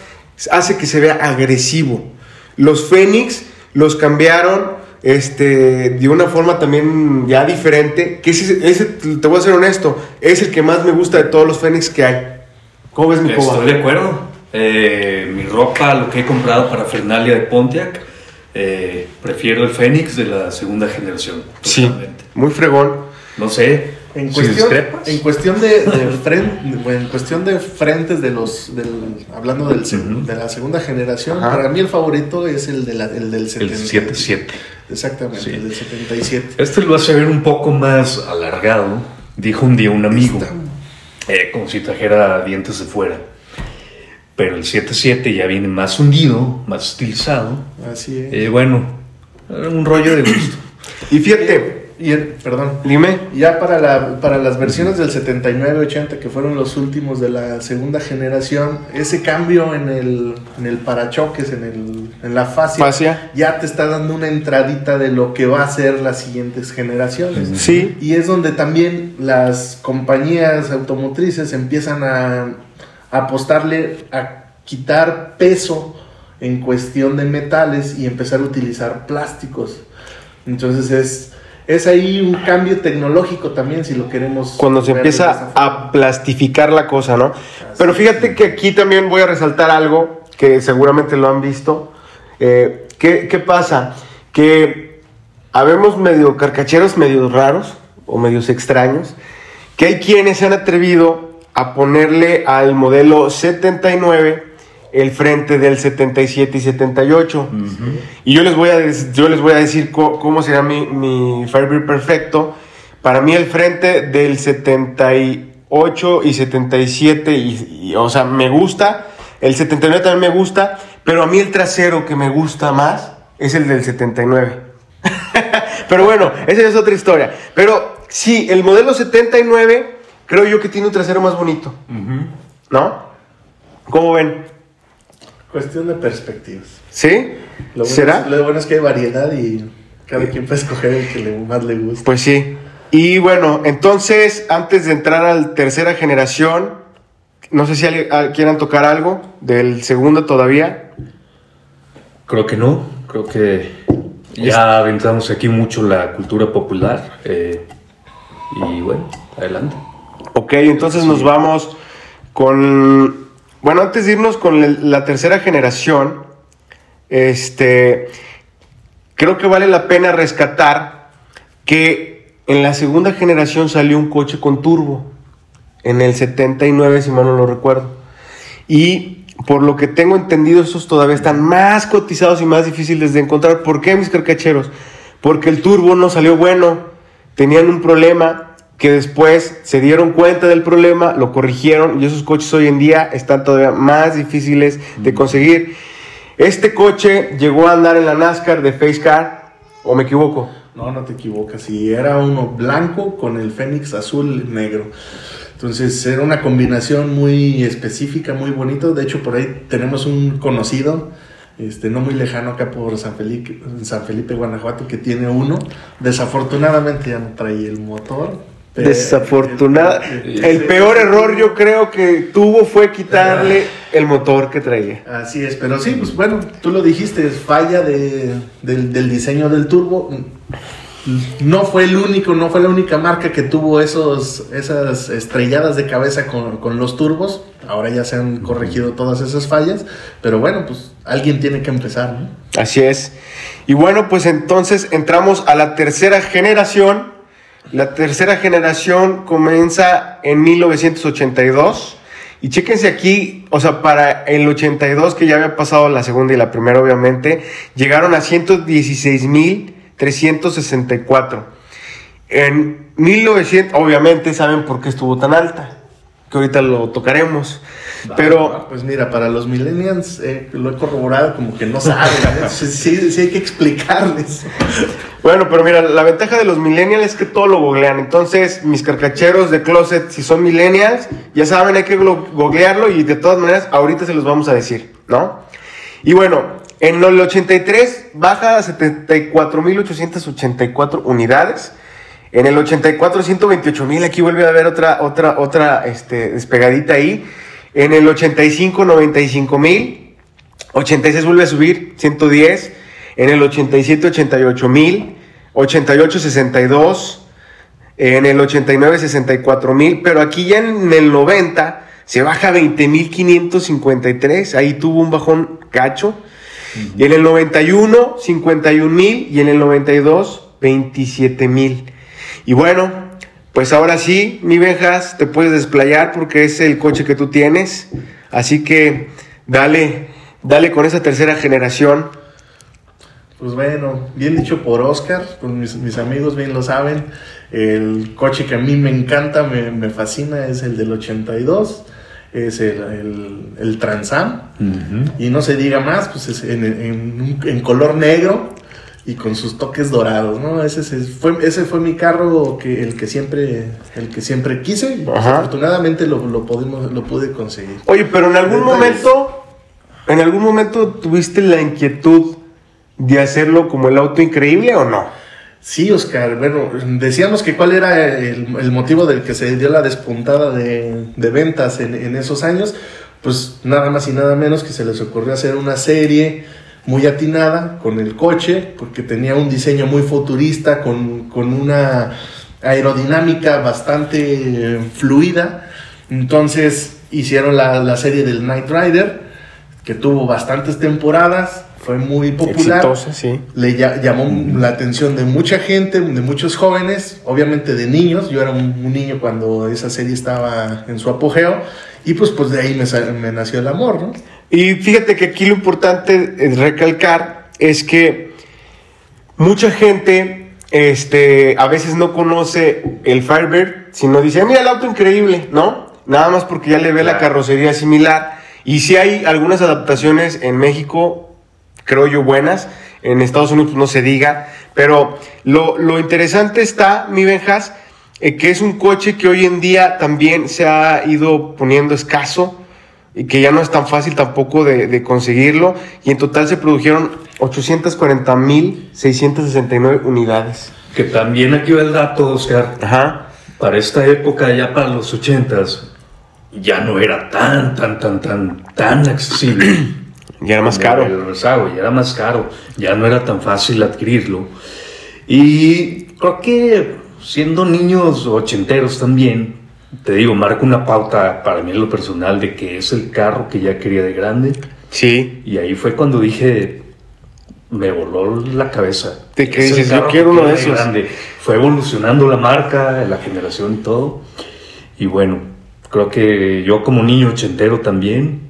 hace que se vea agresivo. Los Fénix los cambiaron este, de una forma también ya diferente, que ese, ese, te voy a ser honesto, es el que más me gusta de todos los Fénix que hay. ¿Cómo ves mi coba? Estoy de acuerdo. Eh, mi ropa, lo que he comprado para Fernalia de Pontiac, eh, prefiero el Fénix de la segunda generación. Sí, muy fregón. No sé. En cuestión, en cuestión de, de fren- bueno, en cuestión de frentes de los del, hablando del, de la segunda generación, Ajá. para mí el favorito es el, de la- el del El 77. 7-7. Exactamente, Sí. el del 77. Este lo hace ver un poco más alargado, dijo un día un amigo, eh, como si trajera dientes de fuera. Pero el 7-7 ya viene más hundido, más estilizado. Así es. Eh, bueno, un rollo de gusto. Y fíjate, Y el- perdón. dime. Ya para, la, para las versiones del 79-80, que fueron los últimos de la segunda generación, ese cambio en el, en el parachoques, en, el, en la fascia, Fascia. ya te está dando una entradita de lo que va a ser las siguientes generaciones. Sí, Y es donde también las compañías automotrices empiezan a, a apostarle a quitar peso en cuestión de metales y empezar a utilizar plásticos. Entonces es, es ahí un cambio tecnológico también si lo queremos. cuando se empieza a plastificar la cosa, ¿no? Pero fíjate que aquí también voy a resaltar algo que seguramente lo han visto. Eh, ¿qué, qué pasa? Que habemos medio carcacheros, medio raros o medios extraños, que hay quienes se han atrevido a ponerle al modelo 79 el frente del 77 y 78. Y yo les voy a, yo les voy a decir cómo será mi, mi Firebird perfecto. Para mí el frente del 78 y 77, y, y, o sea, me gusta. El 79 también me gusta, pero a mí el trasero que me gusta más es el del 79. pero bueno, esa es otra historia. Pero sí, el modelo 79 creo yo que tiene un trasero más bonito, ¿no? ¿Cómo ven? Cuestión de perspectivas. ¿Sí? Lo bueno ¿Será? Es, lo bueno es que hay variedad y cada quien puede escoger el que le, más le guste. Pues sí. Y bueno, entonces, antes de entrar a la tercera generación, no sé si alguien- ah, quieran tocar algo del segundo todavía. Creo que no, creo que ya aventamos aquí mucho la cultura popular. eh, y bueno, adelante. Ok, entonces nos vamos con... Bueno, antes de irnos con la tercera generación, este, creo que vale la pena rescatar que en la segunda generación salió un coche con turbo, en el 79, si mal no lo recuerdo. Y por lo que tengo entendido, estos todavía están más cotizados y más difíciles de encontrar. ¿Por qué, mis carcacheros? Porque el turbo no salió bueno, tenían un problema que después se dieron cuenta del problema, lo corrigieron y esos coches hoy en día están todavía más difíciles de conseguir. Este coche llegó a andar en la NASCAR de Face Car, ¿o me equivoco? No, no te equivocas. Sí, era uno blanco con el Fénix azul negro. Entonces era una combinación muy específica, muy bonito. De hecho, por ahí tenemos un conocido, este, no muy lejano acá por San Felipe, San Felipe, Guanajuato, que tiene uno. Desafortunadamente ya no trae el motor. Pero- Desafortunada. el- El peor error yo creo que tuvo fue quitarle el motor que traía. Así es, pero sí, pues bueno, tú lo dijiste, es falla de, del, del diseño del turbo. No fue el único, no fue la única marca que tuvo esos, esas estrelladas de cabeza con, con los turbos. Ahora ya se han corregido todas esas fallas, pero bueno, pues alguien tiene que empezar, ¿no? Así es. Y bueno, pues entonces entramos a la tercera generación. La tercera generación comienza en 1982. Y chéquense aquí, o sea, para el 82, que ya había pasado la segunda y la primera, obviamente, llegaron a 116.364. En 1900, obviamente, saben por qué estuvo tan alta, que ahorita lo tocaremos. Pero pues mira, para los millennials eh, lo he corroborado como que no saben, ¿eh? sí, sí, sí hay que explicarles. Bueno, pero mira, la ventaja de los millennials es que todo lo googlean. Entonces, mis carcacheros de closet, si son millennials, ya saben, hay que googlearlo y de todas maneras, ahorita se los vamos a decir, ¿no? Y bueno, en el 83 baja a 74.884 unidades. En el 84, 128.000. Aquí vuelve a haber otra, otra, otra este, despegadita ahí. En el 85, 95.000. 86 vuelve a subir, 110. En el 87, 88 mil. 88, 62. En el 89, 64 mil. Pero aquí ya en el 90 se baja a 20 mil 553. Ahí tuvo un bajón cacho. Y en el 91, 51 mil. Y en el 92, 27 mil. Y bueno, pues ahora sí, mi Benjas, te puedes desplayar porque es el coche que tú tienes. Así que dale, dale con esa tercera generación. Pues bueno, bien dicho por Oscar, pues mis, mis amigos bien lo saben. El coche que a mí me encanta, me, me fascina, es el del 82, es el, el, el Transam. Y no se diga más, pues es en, en color negro y con sus toques dorados, ¿no? Ese, es- fue, ese fue mi carro, que, el, que siempre, el que siempre quise. y afortunadamente lo, lo, podemos, lo pude conseguir. Oye, pero en algún momento, en algún momento tuviste la inquietud de hacerlo como el auto increíble o no? Sí, Oscar, bueno, decíamos que cuál era el, el motivo del que se dio la despuntada de, de ventas en, en esos años, pues nada más y nada menos que se les ocurrió hacer una serie muy atinada con el coche, porque tenía un diseño muy futurista, con, con una aerodinámica bastante fluida. Entonces hicieron la, la serie del Knight Rider, que tuvo bastantes temporadas, fue muy popular Exitosa, sí. le lla- llamó la atención de mucha gente, de muchos jóvenes, obviamente de niños. Yo era un, un niño cuando esa serie estaba en su apogeo y pues, pues de ahí me, nació el amor, ¿no? Y fíjate que aquí lo importante es recalcar es que mucha gente este, a veces no conoce el Firebird, sino dice, "Ah, mira el auto increíble, ¿no? Nada más porque ya le ve la carrocería similar. Y si hay algunas adaptaciones en México, creo yo, buenas. En Estados Unidos no se diga. Pero lo, lo interesante está, mi Benjas, eh, que es un coche que hoy en día también se ha ido poniendo escaso y que ya no es tan fácil tampoco de, de conseguirlo. Y en total se produjeron 840.669 unidades. Que también aquí va el dato, Oscar. Ajá. Para esta época, ya para los ochentas, ya no era tan, tan, tan, tan, tan accesible. Y era más caro. Rezago, ya era más caro, ya no era tan fácil adquirirlo. Y creo que siendo niños ochenteros también, te digo, marca una pauta para mí en lo personal de que es el carro que ya quería de grande. Sí. Y ahí fue cuando dije, me voló la cabeza. ¿De qué dices? Yo quiero uno de esos. grande. Fue evolucionando la marca, la generación y todo. Y bueno, creo que yo como niño ochentero también,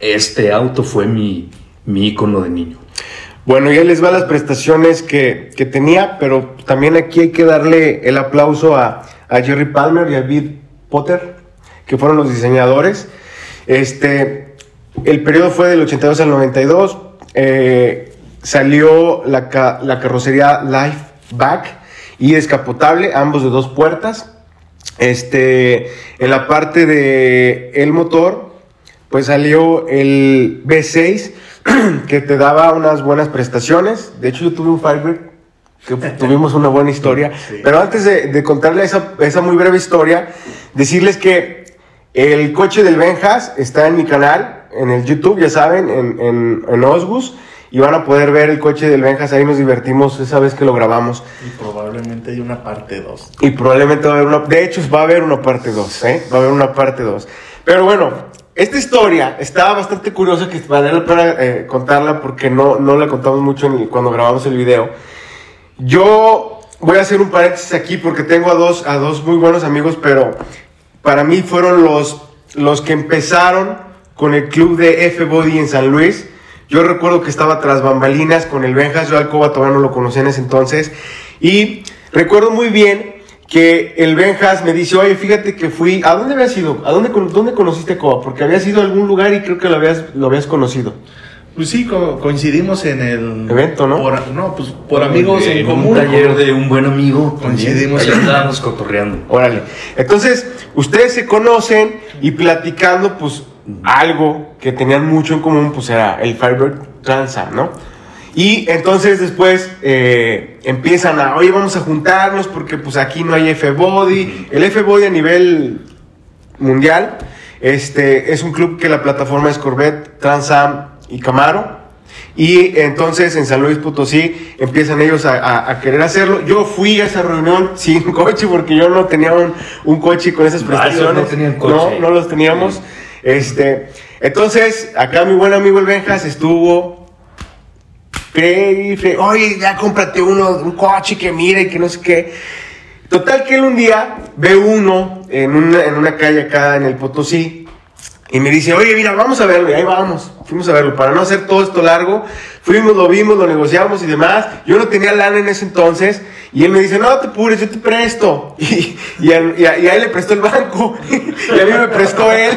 este auto fue mi, mi ícono de niño. Bueno, ya les va las prestaciones que, que tenía, pero también aquí hay que darle el aplauso a, a Jerry Palmer y a Bill Potter, que fueron los diseñadores. Este, el periodo fue del 82 al 92. eh, salió la, la carrocería Lifeback y descapotable, ambos de dos puertas. Este, en la parte de el motor, pues salió el B6 que te daba unas buenas prestaciones. De hecho, yo tuve un Firebird que tuvimos una buena historia. Sí. Pero antes de, de contarle esa, esa muy breve historia, decirles que el coche del Benjas está en mi canal, en el YouTube, ya saben, en, en, en Osbus. Y van a poder ver el coche del Benjas, ahí nos divertimos esa vez que lo grabamos. Y probablemente hay una parte 2. Y probablemente va a haber una. De hecho, va a haber una parte 2, ¿eh? Va a haber una parte 2. Pero bueno, esta historia está bastante curiosa que vale la pena eh, contarla porque no, no la contamos mucho el- cuando grabamos el video. Yo voy a hacer un paréntesis aquí porque tengo a dos, a dos muy buenos amigos, pero para mí fueron los, los que empezaron con el club de F-Body en San Luis. Yo recuerdo que estaba tras bambalinas con el Benjas, yo Alcoba todavía no lo conocía en ese entonces. Y recuerdo muy bien que el Benjas me dice, oye, fíjate que fui, ¿a dónde habías ido? ¿A dónde, dónde conociste a Coba? Porque habías ido a algún lugar y creo que lo habías, lo habías conocido. Pues sí, co- coincidimos en el Evento, ¿no? Por, no, pues por amigos en, en común. un taller de un buen amigo. Coincidimos Ahí andábamos cotorreando. Órale. Entonces, ustedes se conocen y platicando, pues, algo que tenían mucho en común, pues era el Firebird Transam, ¿no? Y entonces después eh, empiezan a, oye, vamos a juntarnos porque pues aquí no hay F-Body. El F-Body a nivel mundial este, es un club que la plataforma es Corvette, Transam y Camaro. Y entonces en San Luis Potosí empiezan ellos a, a- a querer hacerlo. Yo fui a esa reunión sin coche porque yo no tenía un, un coche con esas prestaciones. no tenían coche. No, no los teníamos. Este, entonces, acá mi buen amigo el Benjas estuvo. Cree, oye, ya cómprate uno, un coche que mire y que no sé qué. Total que él un día ve uno en una, en una calle acá en el Potosí y me dice, oye, mira, vamos a verlo. Y ahí vamos, fuimos a verlo. Para no hacer todo esto largo, fuimos, lo vimos, lo negociamos y demás. Yo no tenía lana en ese entonces. Y él me dice, no te apures, yo te presto. Y, y, a, a él le prestó el banco. Y a mí me prestó él.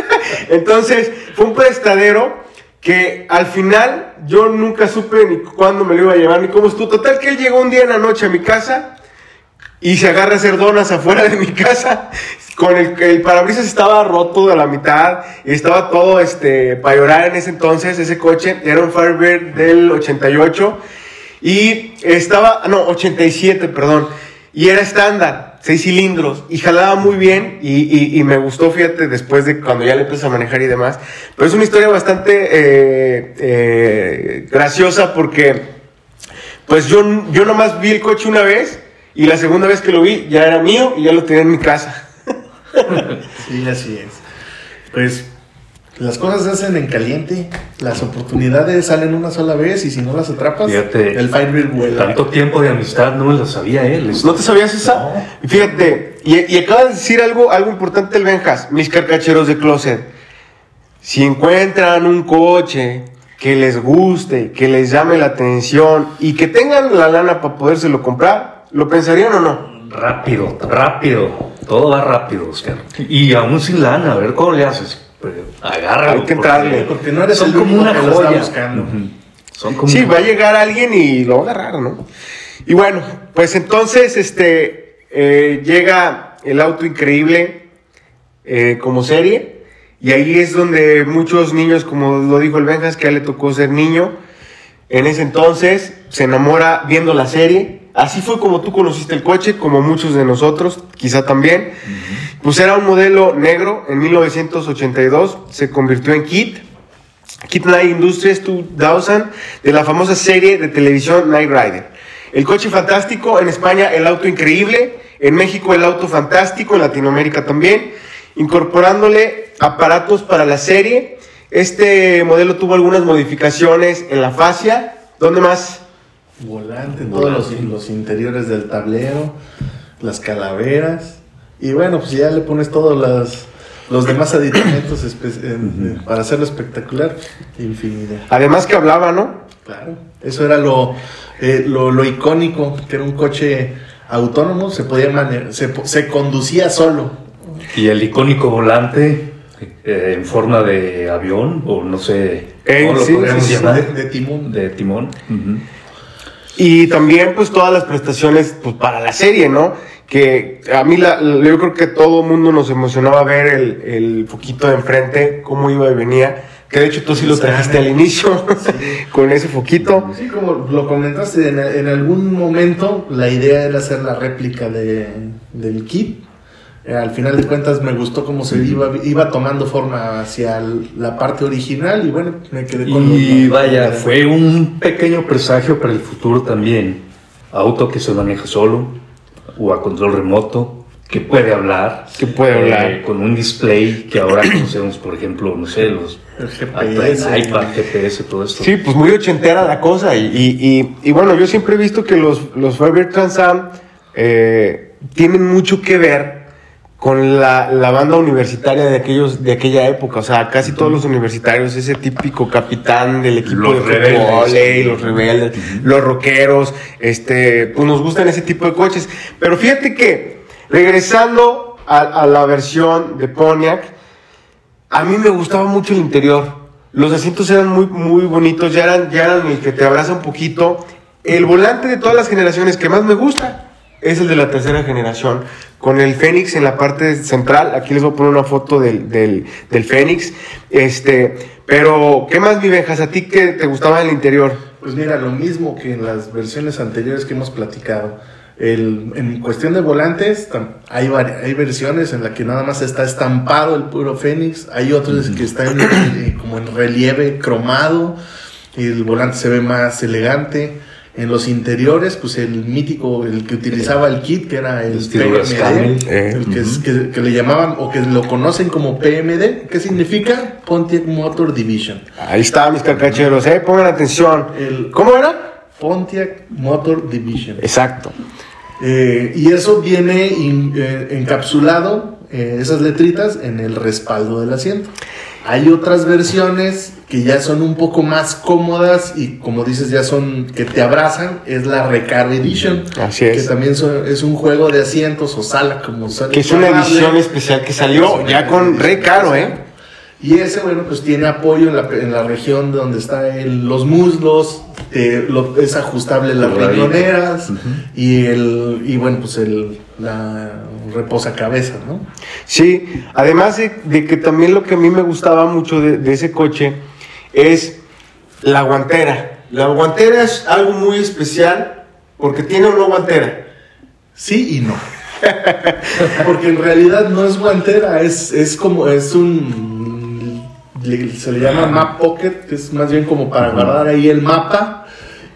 Entonces, fue un prestadero que al final yo nunca supe ni cuándo me lo iba a llevar ni cómo estuvo. Total que él llegó un día en la noche a mi casa y se agarra a hacer donas afuera de mi casa. Con el, el parabrisas estaba roto a la mitad y estaba todo este para llorar en ese entonces. Ese coche era un Firebird del 88 y estaba, no, 87, perdón. Y era estándar, seis cilindros y jalaba muy bien y, y- y me gustó, fíjate, después de cuando ya le empecé a manejar y demás. Pero es una historia bastante eh, eh, graciosa porque pues yo, yo nomás vi el coche una vez y la segunda vez que lo vi ya era mío y ya lo tenía en mi casa. Sí, así es. Pues las cosas se hacen en caliente, las oportunidades salen una sola vez y si no las atrapas, Fíjate. el Firebird vuela. Tanto tiempo de amistad no me lo sabía él. ¿No te sabías esa? Y Fíjate, y, y acabas de decir algo, algo importante el Benjas, mis carcacheros de closet. si encuentran un coche que les guste, que les llame la atención y que tengan la lana para podérselo comprar, ¿lo pensarían o no? Rápido, rápido. Todo va rápido, Oscar. Y aún sin lana, a ver cómo le haces. Pero agárralo. Hay que entrarle. Porque no eres Son el como único una que lo está joya. buscando. Son como Sí, va a llegar alguien y lo va a agarrar, ¿no? Y bueno, pues entonces este eh, llega el auto increíble eh, como serie. Y ahí es donde muchos niños, como lo dijo el Benjas, que a él le tocó ser niño, en ese entonces se enamora viendo la serie. Así fue como tú conociste el coche, como muchos de nosotros, quizá también. Pues era un modelo negro en 1982, se convirtió en Kit. Kid Night Industries 2000 de la famosa serie de televisión Night Rider. El coche fantástico, en España el auto increíble, en México el auto fantástico, en Latinoamérica también, incorporándole aparatos para la serie. Este modelo tuvo algunas modificaciones en la fascia. ¿Dónde más? Volante, todos los, los interiores del tablero, las calaveras. Y bueno, pues ya le pones todos las, los demás aditamentos para hacerlo espectacular. Infinidad. Además que hablaba, ¿no? Claro. Eso era lo, eh, lo, lo icónico, que era un coche autónomo, se podía mane- se, po- se conducía solo. Y el icónico volante eh, en forma de avión, o no sé Eh, cómo lo sí, podríamos sí, sí, llamar. de- de timón. De timón. Y también pues todas las prestaciones pues, para la serie, ¿no? Que a mí la, yo creo que todo el mundo nos emocionaba ver el, el foquito de enfrente, cómo iba y venía. Que de hecho tú sí lo trajiste al inicio con ese foquito. Sí, como lo comentaste, en, en algún momento la idea era hacer la réplica de, del kit. Eh, al final de cuentas me gustó cómo se iba, iba tomando forma hacia el- la parte original y bueno, me quedé con Y vaya, fue un pequeño presagio para el futuro también. Auto que se maneja solo o a control remoto, que puede hablar. Que puede eh, hablar. con un display que ahora conocemos, por ejemplo, no sé, los El iPad, GPS. iPad, GPS, todo esto. Sí, pues muy ochentera la cosa. Y, y, y- y bueno, yo siempre he visto que los, los Firebird Trans Am eh, tienen mucho que ver con la, la banda universitaria de aquellos de aquella época. O sea, casi todos los universitarios, ese típico capitán del equipo Los de rebeldes. fútbol, los rebeldes, los rockeros, este, pues nos gustan ese tipo de coches. Pero fíjate que, regresando a, a la versión de Pontiac, a mí me gustaba mucho el interior. Los asientos eran muy, muy bonitos, ya eran, ya eran el que te abraza un poquito. El volante de todas las generaciones que más me gusta es el de la tercera generación, con el Fénix en la parte central. Aquí les voy a poner una foto del, del, del Fénix. Este, pero, ¿qué más, mi Benjas? ¿A ti qué te gustaba en el interior? Pues mira, lo mismo que en las versiones anteriores que hemos platicado. El- en cuestión de volantes, tam- hay, hay versiones en las que nada más está estampado el puro Fénix, hay otros que están eh, como en relieve cromado, y el volante se ve más elegante. En los interiores, pues el mítico, el que utilizaba el kit, que era el Rascal. PMD, Eh, el que, es- que- que le llamaban o que lo conocen como PMD, ¿qué significa? Pontiac Motor Division. Ahí está, mis carcacheros, ¿eh? Pongan atención. El- ¿Cómo era? Pontiac Motor Division. Exacto. Eh, y eso viene in- eh, encapsulado, eh, esas letritas, en el respaldo del asiento. Hay otras versiones que ya son un poco más cómodas y como dices ya son que te abrazan, es la Recar Edition. Así es. Que también son- es un juego de asientos o sala como son. Que es una edición especial que salió ya con re caro, ¿eh? Y ese, bueno, pues tiene apoyo en la, en la región donde están los muslos, eh, lo- es ajustable las riñoneras y el y bueno, pues el la reposacabezas, ¿no? Sí, además de, de que también lo que a mí me gustaba mucho de, de ese coche es la guantera. La guantera es algo muy especial porque tiene una guantera. Sí y no. Porque en realidad no es guantera, es, es como, es un, se le llama map pocket, que es más bien como para guardar ahí el mapa.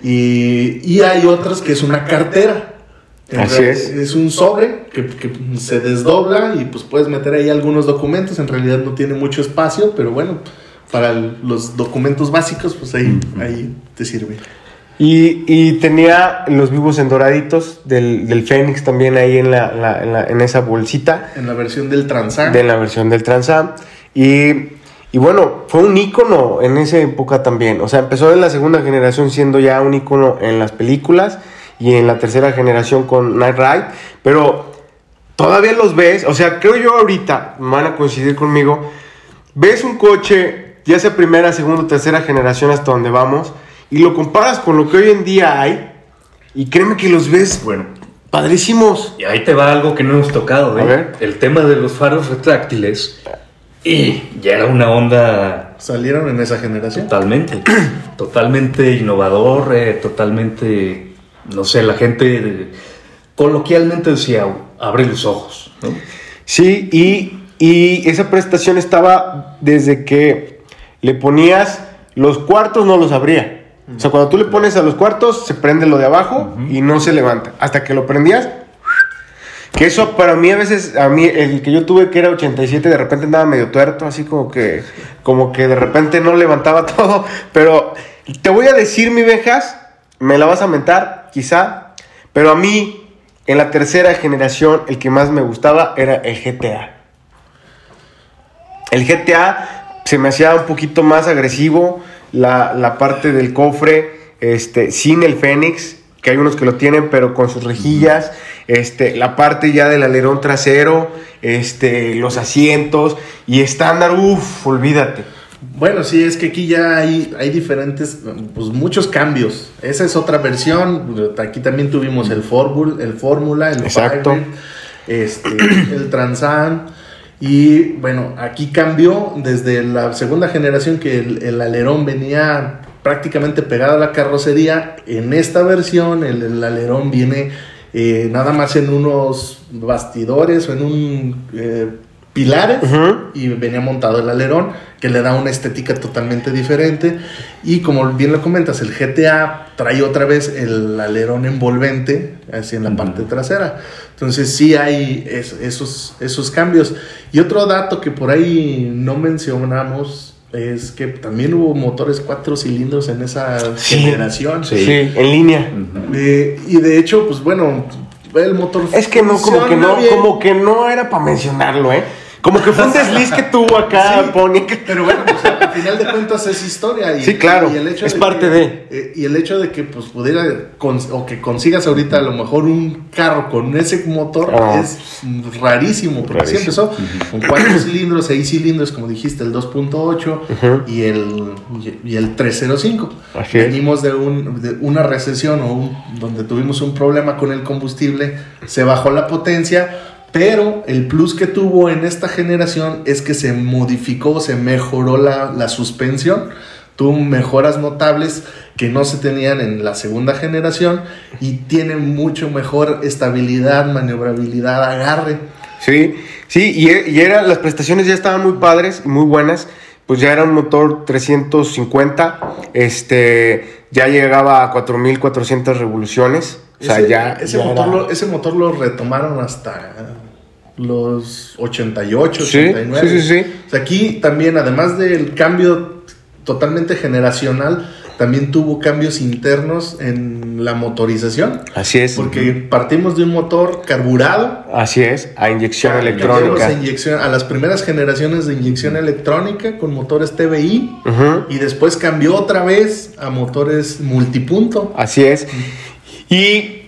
Y, y hay otras que es una cartera. Así es. Es un sobre que, que se desdobla y pues puedes meter ahí algunos documentos. En realidad no tiene mucho espacio, pero bueno, para el- los documentos básicos, pues ahí, ahí te sirve. Y, y tenía los vivos en doraditos del, del Fénix también ahí en, la, la- en, la- en esa bolsita En la versión del Transam. de la versión del Transam. Y, Y bueno, fue un ícono en esa época también. O sea, empezó en la segunda generación siendo ya un ícono en las películas y en la tercera generación con Night Ride. Pero todavía los ves, o sea, creo yo ahorita, van a coincidir conmigo, ves un coche, ya sea primera, segunda, tercera generación hasta donde vamos, y lo comparas con lo que hoy en día hay, y créeme que los ves, bueno, padrísimos. Y ahí te va algo que no hemos tocado, A ¿eh? ver. El tema de los faros retráctiles. Y ya era una onda Salieron en esa generación. totalmente, totalmente innovador, eh, totalmente, no sé, la gente coloquialmente decía, abre los ojos. Sí, y, y esa prestación estaba desde que le ponías los cuartos, no los abría. O sea, cuando tú le pones a los cuartos, se prende lo de abajo y no se levanta. Hasta que lo prendías. Que eso para mí a veces, a mí el que yo tuve que era 87, de repente andaba medio tuerto, así como que, como que de repente no levantaba todo. Pero te voy a decir, mi vejas, me la vas a mentar, quizá. Pero a mí, en la tercera generación, el que más me gustaba era el GTA. El GTA se me hacía un poquito más agresivo. La, la parte del cofre, este, sin el Fénix, que hay unos que lo tienen, pero con sus rejillas. Este, la parte ya del alerón trasero, este, los asientos y estándar, uff, olvídate. Bueno, sí, es que aquí ya hay, hay diferentes, pues muchos cambios. Esa es otra versión. Aquí también tuvimos el Fórmula, el Fórmula, el Exacto. Este, el Transam. Y bueno, aquí cambió desde la segunda generación que el, el alerón venía prácticamente pegado a la carrocería. En esta versión el, el alerón viene eh, nada más en unos bastidores o en un eh, pilares y venía montado el alerón que le da una estética totalmente diferente y como bien lo comentas el GTA trae otra vez el alerón envolvente así en la parte trasera entonces sí hay es- esos esos cambios y otro dato que por ahí no mencionamos es que también hubo motores cuatro cilindros en esa Sí. generación Sí. Sí, en línea. Eh, y de hecho pues bueno el motor Es que no, como que no, bien. como que no era para mencionarlo, ¿eh? Como que fue un desliz que tuvo acá, Sí, Pony. Pero bueno, pues al final de cuentas es historia. Y, Sí, claro, y el hecho es de parte que- de. eh, y el hecho de que pues pudiera, o que consigas ahorita a lo mejor un carro con ese motor Ah. es rarísimo. Porque Rarísimo. siempre empezó con cuatro cilindros, seis cilindros, como dijiste, el 2.8 Ujú. y, el, y, el 305. Así es. Venimos de, un, de una recesión o un- donde tuvimos un problema con el combustible, se bajó la potencia, pero el plus que tuvo en esta generación es que se modificó, se mejoró la, la suspensión, tuvo mejoras notables que no se tenían en la segunda generación y tiene mucho mejor estabilidad, maniobrabilidad, agarre. Sí, sí, y, e- y era, las prestaciones ya estaban muy padres muy buenas. Pues ya era un motor 350, este, ya llegaba a 4400 revoluciones. O sea, ese, ya. ese, ya motor lo, ese motor lo retomaron hasta los 88, Sí, 89. sí, sí, sí. O sea, aquí también, además del cambio totalmente generacional, también tuvo cambios internos en la motorización. Así es. Porque partimos de un motor carburado. Así es, a inyección electrónica. A, inyección, a las primeras generaciones de inyección electrónica con motores TBI. Y después cambió otra vez a motores multipunto. Así es. Y.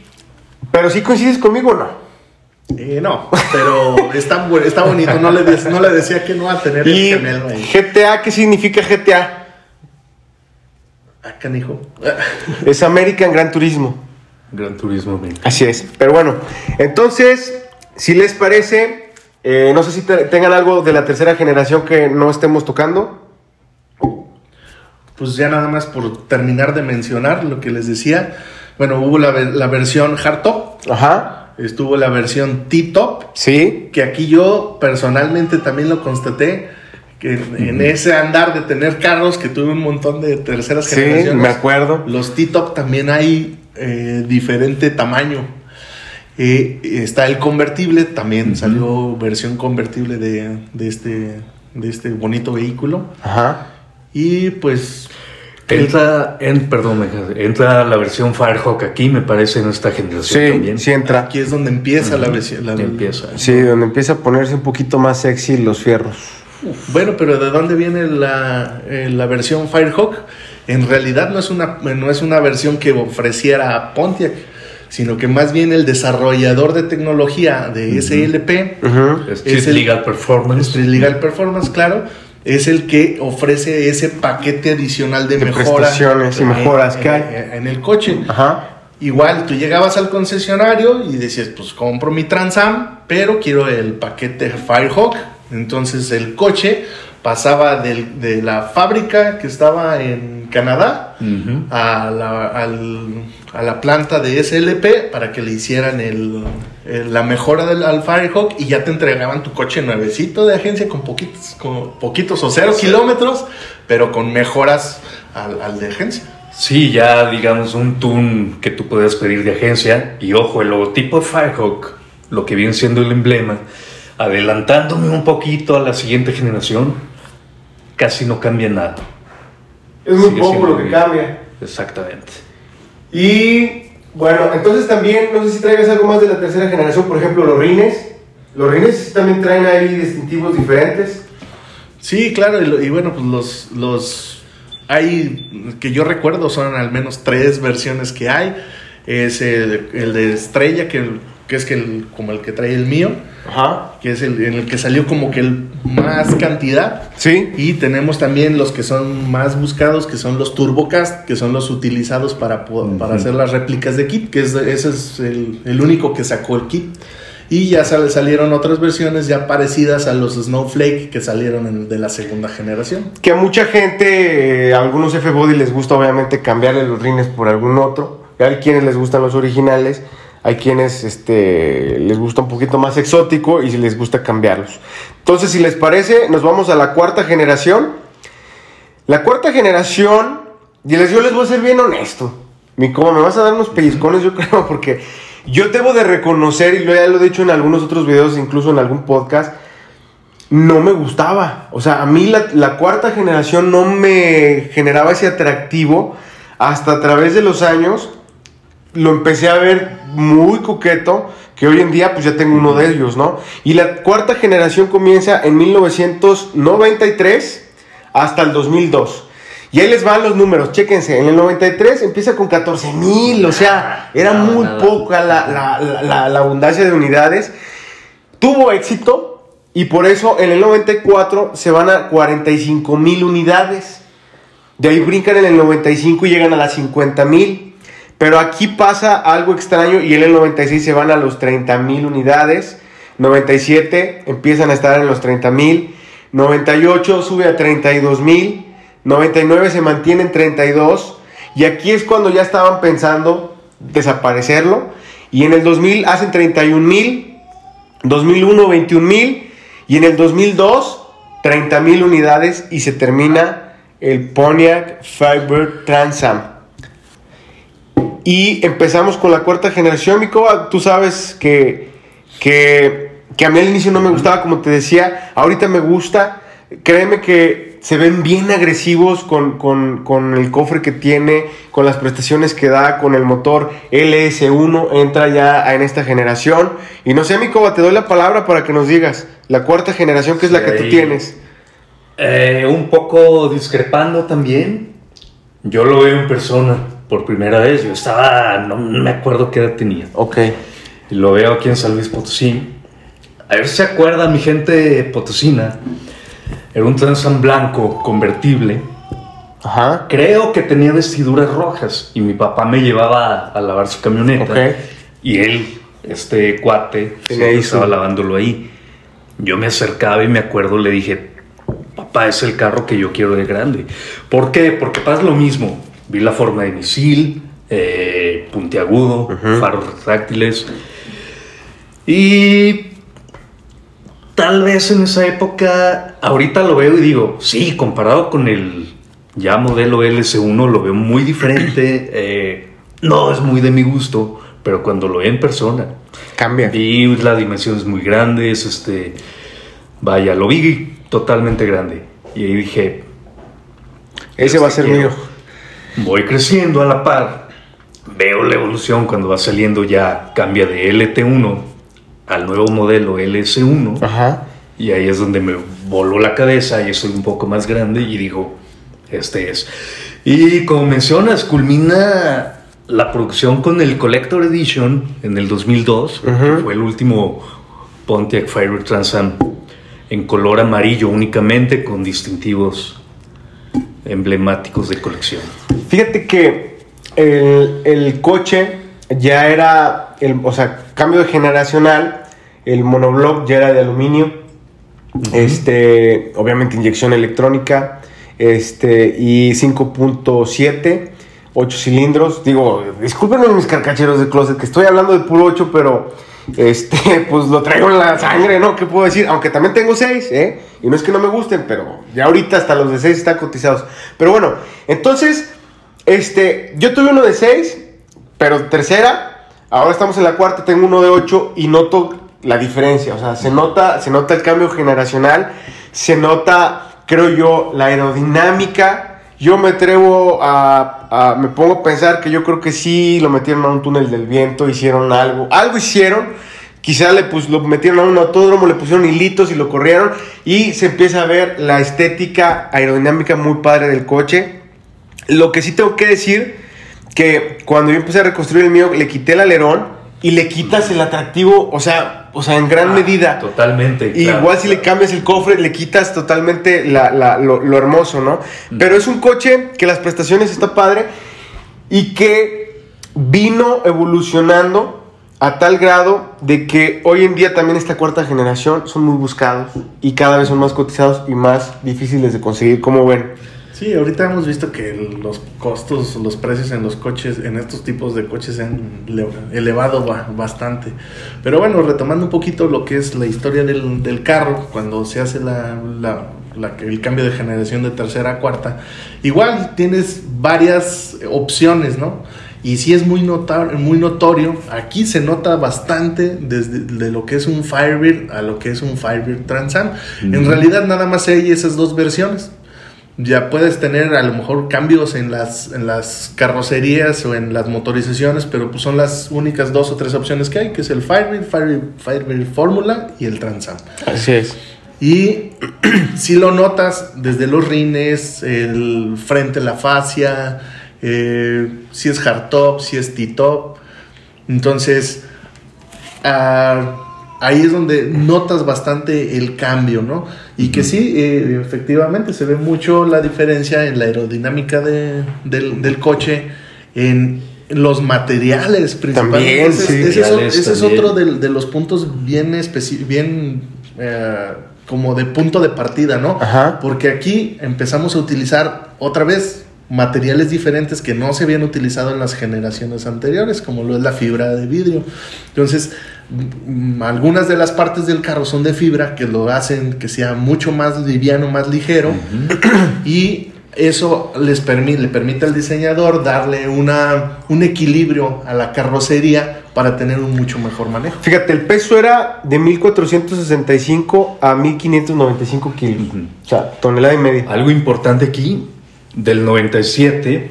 Pero sí coincides conmigo o no? Eh, no, pero está, está bonito. No le, des- no le decía que no a tener Y el gemelo ahí. GTA, ¿qué significa GTA? Ah, canijo. Es American Gran Turismo. Gran Turismo 20. Así es. Pero bueno, entonces, si les parece, eh, no sé si te- tengan algo de la tercera generación que no estemos tocando. Pues ya nada más por terminar de mencionar lo que les decía. Bueno, hubo la versión hardtop, Ajá. Estuvo la versión T-top, Sí. que aquí yo personalmente también lo constaté, que en ese andar de tener carros, que tuve un montón de terceras Sí, generaciones. me acuerdo. Los T-top también hay eh, diferente tamaño. Eh, está el convertible, también salió versión convertible de, de este, de este bonito vehículo. Ajá. Y pues Entra, en, perdón, me- entra la versión Firehawk aquí, me parece, en esta generación Sí, también. sí entra. aquí es donde empieza la versión. la- Empieza. Sí, donde empieza a ponerse un poquito más sexy los fierros. Bueno, pero ¿de dónde viene la, eh, la versión Firehawk? En realidad no es, una, no es una versión que ofreciera Pontiac, sino que más bien el desarrollador de tecnología de SLP, Es Es Chief el- Legal Performance. Street Legal Performance, claro, es el que ofrece ese paquete adicional de, De mejora prestaciones y en- mejoras que en- hay. en el coche. Ajá. Igual tú llegabas al concesionario y decías, pues compro mi Transam, pero quiero el paquete Firehawk. Entonces el coche pasaba del- de la fábrica que estaba en Canadá a la, al- a la planta de SLP para que le hicieran el, el- la mejora del al Firehawk y ya te entregaban tu coche nuevecito de agencia con poquitos, con poquitos o cero kilómetros, pero con mejoras al, al de agencia. Sí, ya digamos un tune que tú puedes pedir de agencia. Y ojo, el logotipo de Firehawk, lo que viene siendo el emblema, adelantándome un poquito a la siguiente generación, casi no cambia nada. Es muy Sigue poco lo que cambia. Exactamente. Y bueno, entonces también, no sé si traigas algo más de la tercera generación, por ejemplo, los rines. Los rines también traen ahí distintivos diferentes. Sí, claro, y, y bueno, pues los, los hay que yo recuerdo son al menos tres versiones que hay. Es el, el de estrella, que, que es que el- como el que trae el mío, Ajá. que es el en el que salió como que el más cantidad. Sí. Y tenemos también los que son más buscados, que son los TurboCast, que son los utilizados para, hacer las réplicas de kit, que es, ese es el, el único que sacó el kit. Y ya sal- salieron otras versiones ya parecidas a los Snowflake que salieron en- de la segunda generación. Que a mucha gente, eh, a algunos F-Body les gusta obviamente cambiarle los rines por algún otro. Hay quienes les gustan los originales, hay quienes este, les gusta un poquito más exótico y les gusta cambiarlos. Entonces, si les parece, nos vamos a la cuarta generación. La cuarta generación, y les, yo les voy a ser bien honesto. Mi coma, me vas a dar unos pellizcones, yo creo, porque yo debo de reconocer, y ya lo he dicho en algunos otros videos, incluso en algún podcast, no me gustaba. O sea, a mí la cuarta generación no me generaba ese atractivo. Hasta a través de los años lo empecé a ver muy coqueto, que hoy en día pues ya tengo uno de ellos, ¿no? Y la cuarta generación comienza en 1993 hasta el 2002. Y ahí les van los números, chéquense, en el 93 empieza con 14 mil, o sea, era muy nada. poca la- la- la abundancia de unidades. Tuvo éxito y por eso en el 94 se van a 45 mil unidades. De ahí brincan en el 95 y llegan a las 50 mil. Pero aquí pasa algo extraño y en el 96 se van a los 30 mil unidades. 97 empiezan a estar en los 30 mil. 98 sube a 32 mil. 99 se mantiene en 32. Y aquí es cuando ya estaban pensando desaparecerlo. Y en el 2000 hacen 31 mil. 2001 21 mil. Y en el 2002 30 mil unidades y se termina el Pontiac Firebird Trans Am. Y empezamos con la cuarta generación. Mi Coba, tú sabes que, que, que a mí al inicio no me gustaba, como te decía. Ahorita me gusta. Créeme que se ven bien agresivos con, con- con el cofre que tiene, con las prestaciones que da, con el motor LS1. Entra ya en esta generación. Y no sé, mi Coba, te doy la palabra para que nos digas la cuarta generación, que es la que tú tienes. Eh, un poco discrepando también. Yo lo veo en persona por primera vez. Yo estaba, no me acuerdo qué edad tenía. Ok. Y lo veo aquí en San Luis Potosí. A ver si se acuerdan, mi gente potosina. Era un Transam blanco convertible. Ajá. Creo que tenía vestiduras rojas. Y mi papá me llevaba a, a lavar su camioneta. Ok. Y él, este cuate, estaba lavándolo ahí. Yo me acercaba y me acuerdo, le dije, papá, es el carro que yo quiero de grande. ¿Por qué? Porque pasa lo mismo. Vi la forma de misil, eh, puntiagudo, faros retráctiles. Y tal vez en esa época, ahorita lo veo y digo, sí, comparado con el ya modelo LS1, lo veo muy diferente. eh, no es muy de mi gusto, pero cuando lo veo en persona, Cambia. vi las dimensiones muy grandes, este, vaya, lo vi totalmente grande. Y ahí dije, Ese va a ser mío. Voy creciendo a la par, veo la evolución cuando va saliendo ya, cambia de LT1 al nuevo modelo LS1. Ajá. Y ahí es donde me voló la cabeza, y soy un poco más grande, y digo, este es. Y como mencionas, culmina la producción con el Collector Edition en el 2002, que Ujú. fue el último Pontiac Firebird Trans Am en color amarillo únicamente, con distintivos emblemáticos de colección. Fíjate que el, el coche ya era, el, o sea, cambio de generacional, el monoblock ya era de aluminio, este, obviamente inyección electrónica, este, y 5.7, 8 cilindros. Digo, discúlpenme mis carcacheros de closet, que estoy hablando de puro 8, pero este, pues lo traigo en la sangre, ¿no? ¿Qué puedo decir? Aunque también tengo 6, ¿eh? Y no es que no me gusten, pero ya ahorita hasta los de 6 están cotizados. Pero bueno, entonces, este, yo tuve uno de 6, pero tercera. Ahora estamos en la cuarta, tengo uno de 8 y noto la diferencia. O sea, se nota, se nota el cambio generacional, se nota, creo yo, la aerodinámica. Yo me atrevo a, a- me pongo a pensar que yo creo que sí lo metieron a un túnel del viento, hicieron algo, algo hicieron. Quizá le pus- lo metieron a un autódromo, le pusieron hilitos y lo corrieron y se empieza a ver la estética aerodinámica muy padre del coche. Lo que sí tengo que decir que cuando yo empecé a reconstruir el mío, le quité el alerón y le quitas el atractivo, o sea, o sea, en gran Ah, medida. Totalmente. Y claro, igual si le cambias el cofre, le quitas totalmente la- la- lo, lo hermoso, ¿no? Pero es un coche que las prestaciones está padre y que vino evolucionando a tal grado de que hoy en día también esta cuarta generación son muy buscados y cada vez son más cotizados y más difíciles de conseguir, como ven. Sí, ahorita hemos visto que los costos, los precios en los coches, en estos tipos de coches se han le- elevado ba- bastante. Pero bueno, retomando un poquito lo que es la historia del, del carro, cuando se hace la, la- la- el cambio de generación de tercera a cuarta, igual tienes varias opciones, ¿no? Y sí es muy, nota- muy notorio, aquí se nota bastante desde de lo que es un Firebird a lo que es un Firebird Trans Am. En realidad nada más hay esas dos versiones ya puedes tener a lo mejor cambios en las, en las carrocerías o en las motorizaciones, pero pues son las únicas dos o tres opciones que hay, que es el Firebird, Firebird, Firebird Fórmula y el Transam. Así es. Y si lo notas desde los rines, el frente, la fascia, eh, si es hardtop, si es T-top. Entonces, ah, ahí es donde notas bastante el cambio, ¿no? Y que sí, eh, efectivamente se ve mucho la diferencia en la aerodinámica de- del, del coche, en los materiales principalmente. También, Ese- sí, ese, es, ese es otro de, de los puntos bien específicos, bien eh, como de punto de partida, ¿no? Ajá. Porque aquí empezamos a utilizar otra vez materiales diferentes que no se habían utilizado en las generaciones anteriores, como lo es la fibra de vidrio. Entonces, algunas de las partes del carro son de fibra que lo hacen que sea mucho más liviano, más ligero y eso les permite, le permite al diseñador darle una, un equilibrio a la carrocería para tener un mucho mejor manejo. Fíjate, el peso era de 1465 a 1595 kilos. O sea, tonelada y media. Algo importante aquí, del 97,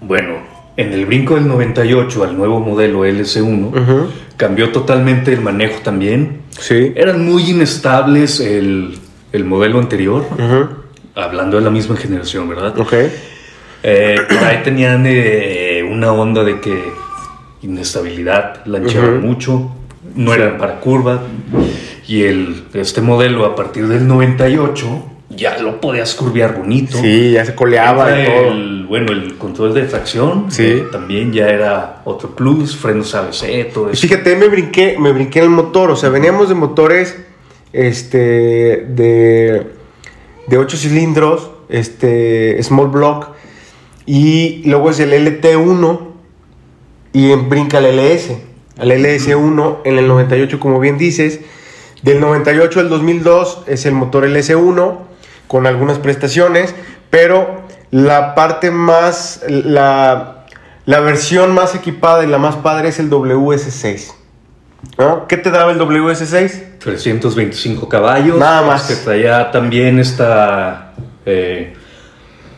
bueno, en el brinco del 98 al nuevo modelo LS1, Ujú. cambió totalmente el manejo también. Sí. Eran muy inestables el, el modelo anterior, hablando de la misma generación, ¿verdad? Ok. Eh, por ahí tenían eh, una onda de que inestabilidad, lanchaban mucho, no eran para curva. Y el, este modelo a partir del 98 ya lo podías curvear bonito. Sí, ya se coleaba y todo. el, bueno, el control de tracción Sí. eh, también ya era otro plus, frenos ABC, todo eso. fíjate, me brinqué, me brinqué en el motor. O sea, veníamos de motores este, de, de 8 cilindros, este, small block. Y luego es el LT1 y brinca el LS. Al LS1 en el 98, como bien dices. Del 98 al 2002 es el motor LS1 con algunas prestaciones, pero la parte más, la, la versión más equipada y la más padre es el WS6. ¿no? ¿Qué te daba el WS6? 325 caballos. Nada más. Que traía también esta eh,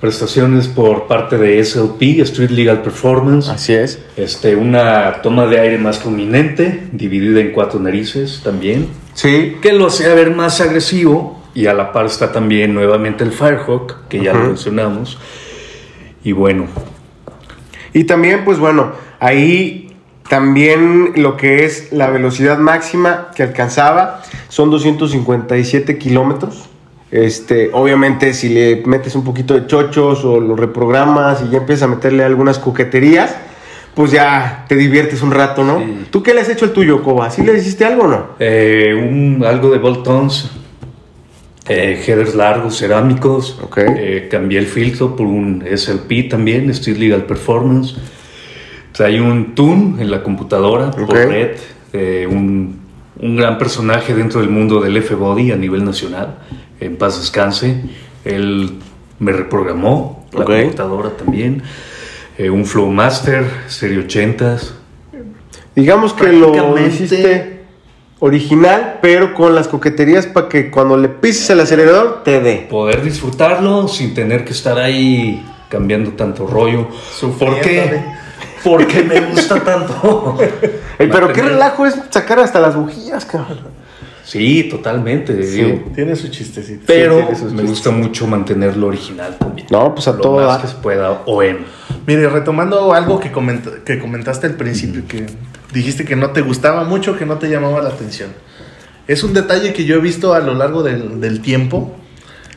prestaciones por parte de SLP, Street Legal Performance. Así es. Este, una toma de aire más prominente, dividida en cuatro narices también. Sí. que lo hacía ver más agresivo. Y a la par está también nuevamente el Firehawk, que ya lo mencionamos. Y bueno, Y también, pues bueno, ahí también lo que es la velocidad máxima que alcanzaba son 257 kilómetros. Este, obviamente, si le metes un poquito de chochos o lo reprogramas y ya empiezas a meterle algunas coqueterías, pues ya te diviertes un rato, ¿no? Sí. ¿Tú qué le has hecho al tuyo, Coba? ¿Sí le hiciste algo o no? eh, un, algo de boltons, eh, headers largos, cerámicos. Ok. Eh, cambié el filtro por un SLP también, Steel Legal Performance. Trae un tune en la computadora por red, eh, un, un gran personaje dentro del mundo del F-Body a nivel nacional. En paz descanse. Él me reprogramó la computadora también. Eh, un Flowmaster, Serie 80s. Digamos que lo hiciste original, pero con las coqueterías para que cuando le pises el acelerador te dé. Poder disfrutarlo sin tener que estar ahí cambiando tanto rollo. ¿Por qué? Porque me gusta tanto. Ey, pero qué relajo es sacar hasta las bujías, cabrón. Sí, totalmente. digo. Tiene su chistecito. Pero tiene sus me gusta mucho mantenerlo original también. No, pues a Lo todo más que se pueda OM. Mire, retomando algo que, comenta- que comentaste al principio, que dijiste que no te gustaba mucho, que no te llamaba la atención. Es un detalle que yo he visto a lo largo del, del tiempo.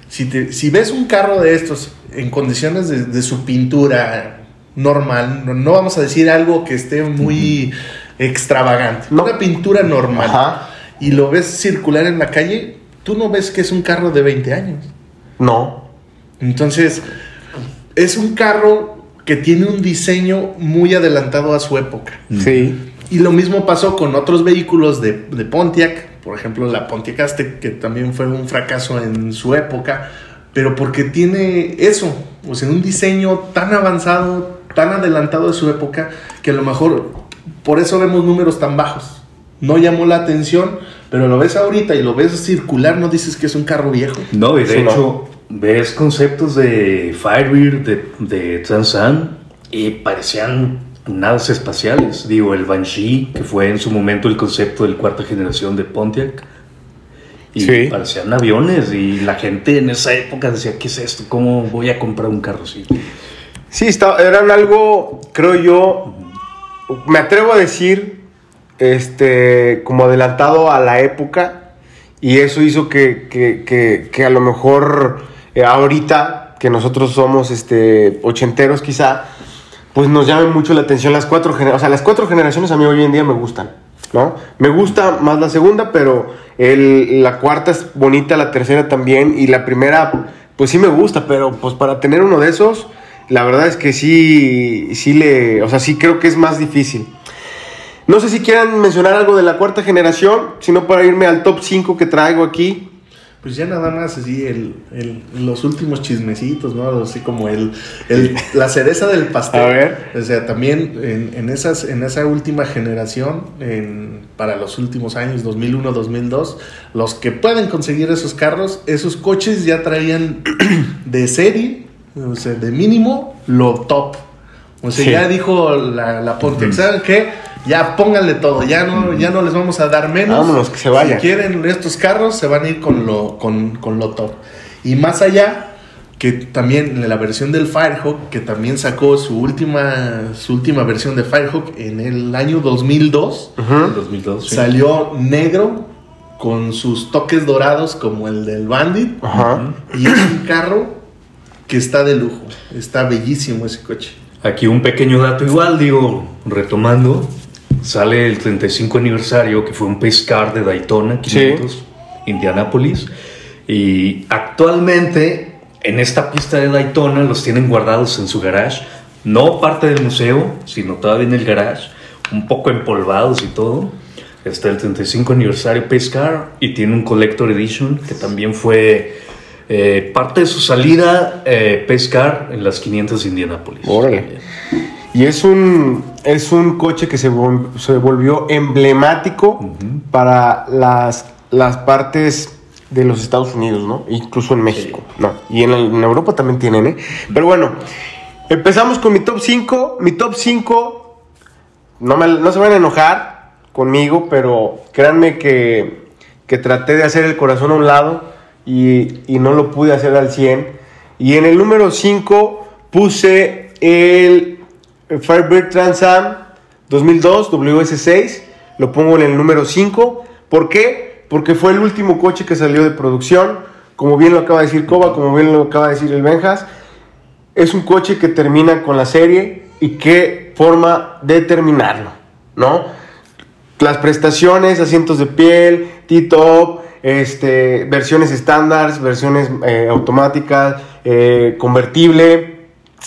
Si, te- si ves un carro de estos en condiciones de, de su pintura normal, no, no vamos a decir algo que esté muy extravagante, No. una pintura normal, Ajá. Y lo ves circular en la calle, tú no ves que es un carro de 20 años. No. Entonces, es un carro que tiene un diseño muy adelantado a su época. Sí. Y lo mismo pasó con otros vehículos de, de Pontiac, por ejemplo la Pontiac Aztec, que también fue un fracaso en su época, pero porque tiene eso, o sea, un diseño tan avanzado, tan adelantado de su época, que a lo mejor por eso vemos números tan bajos. No llamó la atención, pero lo ves ahorita y lo ves circular, no dices que es un carro viejo. No, y de Sí, no. hecho, ves conceptos de Firebird, de, de Transam, y parecían naves espaciales. Digo, el Banshee, que fue en su momento el concepto de cuarta generación de Pontiac. Y Sí. parecían aviones, y la gente en esa época decía, ¿qué es esto? ¿Cómo voy a comprar un carro así? Sí, está- eran algo, creo yo, me atrevo a decir, este, como adelantado a la época, y eso hizo que, que- que- que a lo mejor eh, ahorita, que nosotros somos este, ochenteros quizá, pues nos llame mucho la atención las cuatro generaciones, o sea, las cuatro generaciones a mí hoy en día me gustan, ¿no? Me gusta más la segunda, pero el- la cuarta es bonita, la tercera también, y la primera, pues sí me gusta, pero pues para tener uno de esos, la verdad es que sí, sí le, o sea, sí creo que es más difícil. No sé si quieran mencionar algo de la cuarta generación, sino para irme al top 5 que traigo aquí. Pues ya nada más así, el, el- los últimos chismecitos, ¿no? Así como el, el- la cereza del pastel. A ver. O sea, también en, en esas, en esa última generación, en- para los últimos años, 2001, 2002, los que pueden conseguir esos carros, esos coches ya traían de serie, o sea, de mínimo, lo top. O sea, Sí. ya dijo la, la Pontiac, ¿saben qué? Ya pónganle todo, ya no, ya no les vamos a dar menos. Vámonos, que se vayan. Si quieren estos carros, se van a ir con lo, con, con lo top. Y más allá, que también la versión del Firehawk, que también sacó su última, su última versión de Firehawk en el año 2002, En 2002. sí. salió negro con sus toques dorados como el del Bandit. Ajá. Y es un carro que está de lujo. Está bellísimo ese coche. Aquí un pequeño dato igual, digo, retomando, sale el 35 aniversario, que fue un pace car de Daytona, 500, Indianapolis, y actualmente en esta pista de Daytona los tienen guardados en su garage, no parte del museo, sino todavía en el garage, un poco empolvados y todo. Está el 35 aniversario pace car y tiene un collector edition que también fue eh, parte de su salida eh, pace car en las 500 de Indianapolis. Órale. Y es un, es un coche que se, vol- se volvió emblemático para las, las partes de los Estados Unidos, ¿no? Incluso en México, ¿no? Y en, el- en Europa también tienen, ¿eh? Pero bueno, empezamos con mi top 5. Mi top 5, no, me- no se van a enojar conmigo, pero créanme que, que que traté de hacer el corazón a un lado y, y no lo pude hacer al 100. Y en el número 5 puse el Firebird Trans Am 2002 WS6. Lo pongo en el número 5. ¿Por qué? Porque fue el último coche que salió de producción. Como bien lo acaba de decir Koba, como bien lo acaba de decir el Benjas. Es un coche que termina con la serie y qué forma de terminarlo, ¿no? Las prestaciones, asientos de piel, T-top, este, versiones estándar, versiones eh, automáticas, eh, convertible,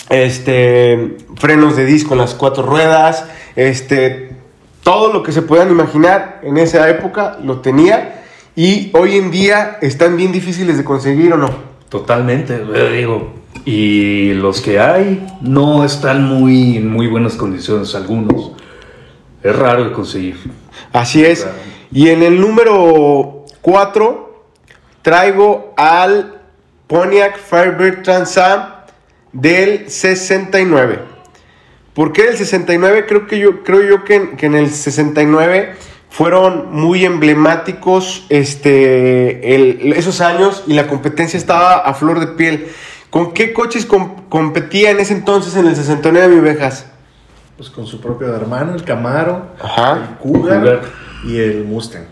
este, frenos de disco en las cuatro ruedas, este, todo lo que se puedan imaginar en esa época lo tenía y hoy en día están bien difíciles de conseguir o no. Totalmente, digo. Y los que hay no están muy en muy buenas condiciones, algunos. Es raro de conseguir. Así es. Y en el número 4 traigo al Pontiac Firebird Trans Am del 69. ¿Por qué del 69? Creo, que yo, creo yo que, en- que en el 69 fueron muy emblemáticos este, el- esos años y la competencia estaba a flor de piel. ¿Con qué coches com- competía en ese entonces en el 69 mi Vejas? Pues con su propio hermano, el Camaro, Ajá. el Cougar, Cougar. y el Mustang.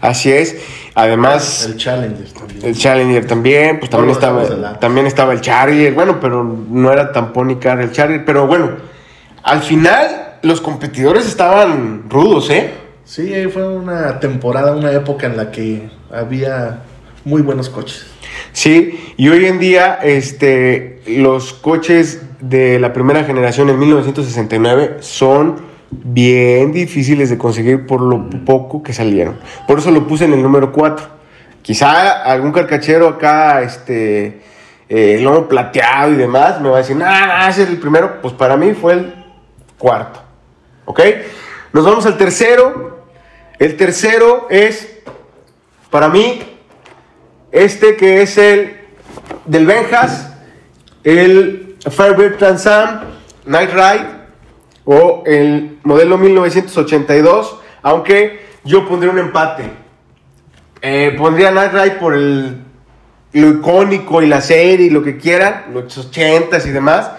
Así es. Además, El Challenger también. El Challenger también, pues también estaba, también estaba el Charger, bueno, pero no era tan pony car el Charger, pero bueno, al final los competidores estaban rudos, ¿eh? Sí, ahí fue una temporada, una época en la que había muy buenos coches. Sí, y hoy en día este, los coches de la primera generación en 1969 son bien difíciles de conseguir por lo poco que salieron. Por eso lo puse en el número 4. Quizá algún carcachero acá, este, eh, lomo plateado y demás, me va a decir, nah, ese es el primero. Pues para mí fue el cuarto. ¿Ok? Nos vamos al tercero. El tercero es, para mí, este que es el del Benjas, el Firebird Trans Am Night Ride o el modelo 1982, aunque yo pondría un empate. Eh, pondría Night Ride por el, lo icónico y la serie y lo que quieran, los 80s y demás,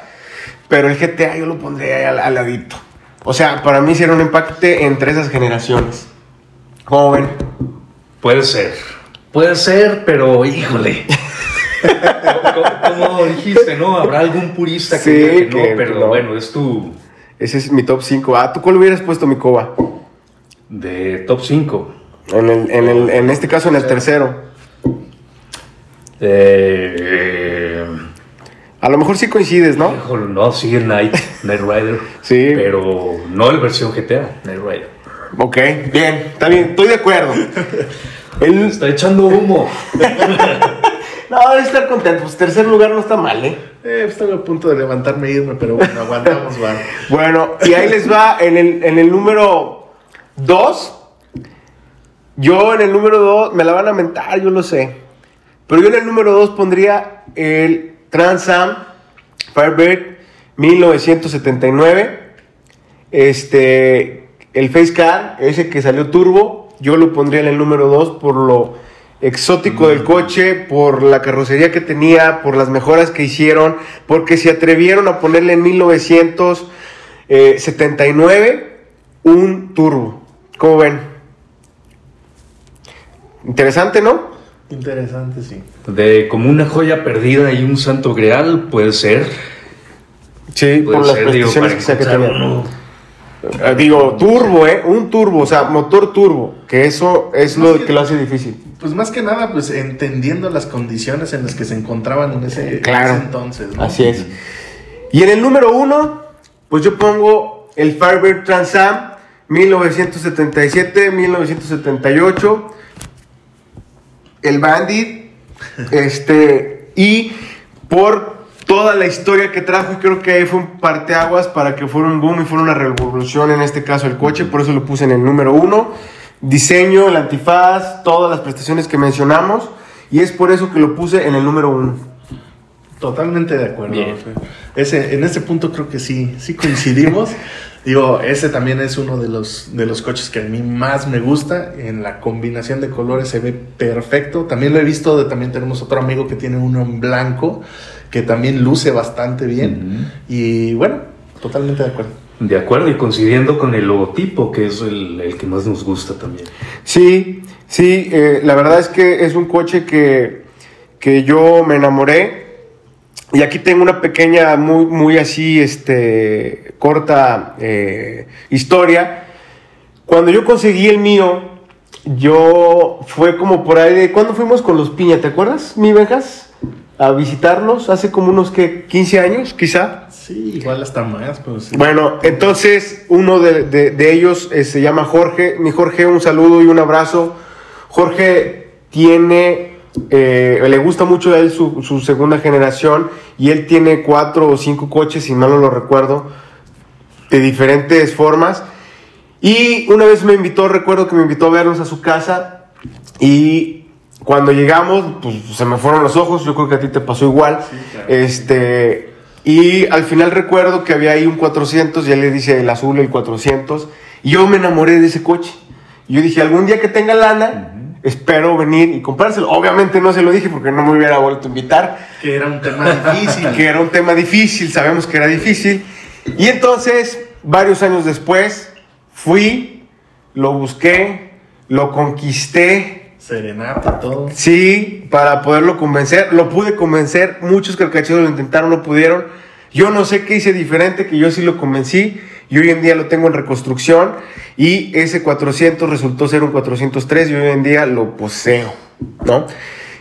pero el GTA yo lo pondría al, al ladito. O sea, para mí sería un empate entre esas generaciones. ¿Cómo ven? Puede ser. Puede ser, pero híjole. como, como dijiste, ¿no? Habrá algún purista que Sí, diga que no, que pero no. bueno, es tu Ese es mi top 5. Ah, ¿tú cuál hubieras puesto mi coba? de top 5. En, el, en, el, en este caso, en el tercero. Eh, A lo mejor sí coincides, ¿no? no, sí, el Night, Night Rider. Sí. Pero no el versión GTA, Night Rider. Ok, bien, está bien, estoy de acuerdo. El, Está echando humo. no, debe estar contento. Pues tercer lugar no está mal, ¿eh? Eh, estoy a punto de levantarme e irme, pero bueno, aguantamos, va. Bueno, y ahí les va en el, en el número 2. Yo en el número 2, me la van a mentar, yo lo sé. Pero yo en el número 2 pondría el Trans Am Firebird 1979. Este, el Face Car, ese que salió turbo, yo lo pondría en el número 2 por lo exótico del coche, por la carrocería que tenía, por las mejoras que hicieron, porque se atrevieron a ponerle en 1979 un turbo. ¿Cómo ven? Interesante, ¿no? Interesante, sí. De como una joya perdida y un santo grial, puede ser. Sí, Puede por las digo, prestaciones que uno. Eh, Digo, turbo, ¿eh? Un turbo, o sea, motor turbo, que eso es lo que lo hace difícil. Pues más que nada, pues entendiendo las condiciones en las que se encontraban en ese, Claro. ese entonces, ¿no? Así es. Y en el número uno, pues yo pongo el Firebird Trans Am 1977-1978, el Bandit, este, y por toda la historia que trajo, y creo que ahí fue un parteaguas para que fuera un boom y fuera una revolución, en este caso el coche, por eso lo puse en el número uno. Diseño, el antifaz, todas las prestaciones que mencionamos, y es por eso que lo puse en el número uno. Totalmente de acuerdo. Bien. Ese, en ese punto creo que sí, sí coincidimos. Digo, ese también es uno de los, de los coches que a mí más me gusta. En la combinación de colores se ve perfecto. También lo he visto, también tenemos otro amigo que tiene uno en blanco, que también luce bastante bien. Y bueno, totalmente de acuerdo. De acuerdo, y coincidiendo con el logotipo, que es el, el que más nos gusta también. Sí, sí, eh, la verdad es que es un coche que, que yo me enamoré. Y aquí tengo una pequeña, muy, muy así, este, corta eh, historia. Cuando yo conseguí el mío, yo fue como por ahí de... ¿Cuándo fuimos con los Piña? ¿Te acuerdas, mi Vejas? A visitarlos hace como unos que 15 años, quizá. Sí, igual hasta más, pero sí. Bueno, entonces uno de, de- de ellos eh, se llama Jorge. Mi Jorge, un saludo y un abrazo. Jorge tiene, eh, le gusta mucho a él su, su segunda generación y él tiene cuatro o cinco coches, si mal no lo recuerdo, de diferentes formas. Y una vez me invitó, recuerdo que me invitó a vernos a su casa y cuando llegamos, pues se me fueron los ojos, yo creo que a ti te pasó igual. Sí, claro. Este, y al final recuerdo que había ahí un 400, ya le dice el azul el 400, y yo me enamoré de ese coche. Yo dije, algún día que tenga lana, espero venir y comprárselo. Obviamente no se lo dije porque no me hubiera vuelto a invitar, Que era un tema difícil. que era un tema difícil, sabemos que era difícil. Y entonces, varios años después, fui, lo busqué, lo conquisté, Serenata, todo. Sí, para poderlo convencer. Lo pude convencer. Muchos carcacheros lo intentaron, no pudieron. Yo no sé qué hice diferente, que yo sí lo convencí. Y hoy en día lo tengo en reconstrucción. Y ese 400 resultó ser un 403 y hoy en día lo poseo, ¿no?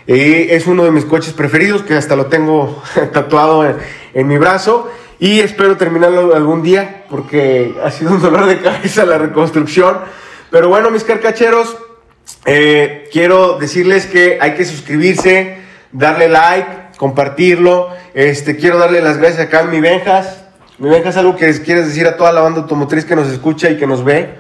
Es uno de mis coches preferidos, que hasta lo tengo tatuado en, en mi brazo. Y espero terminarlo algún día, porque ha sido un dolor de cabeza la reconstrucción. Pero bueno, mis carcacheros, eh, quiero decirles que hay que suscribirse, darle like, compartirlo. Este, quiero darle las gracias acá a mi Benjas. Mi Benjas, algo que quieres decir a toda la banda automotriz que nos escucha y que nos ve.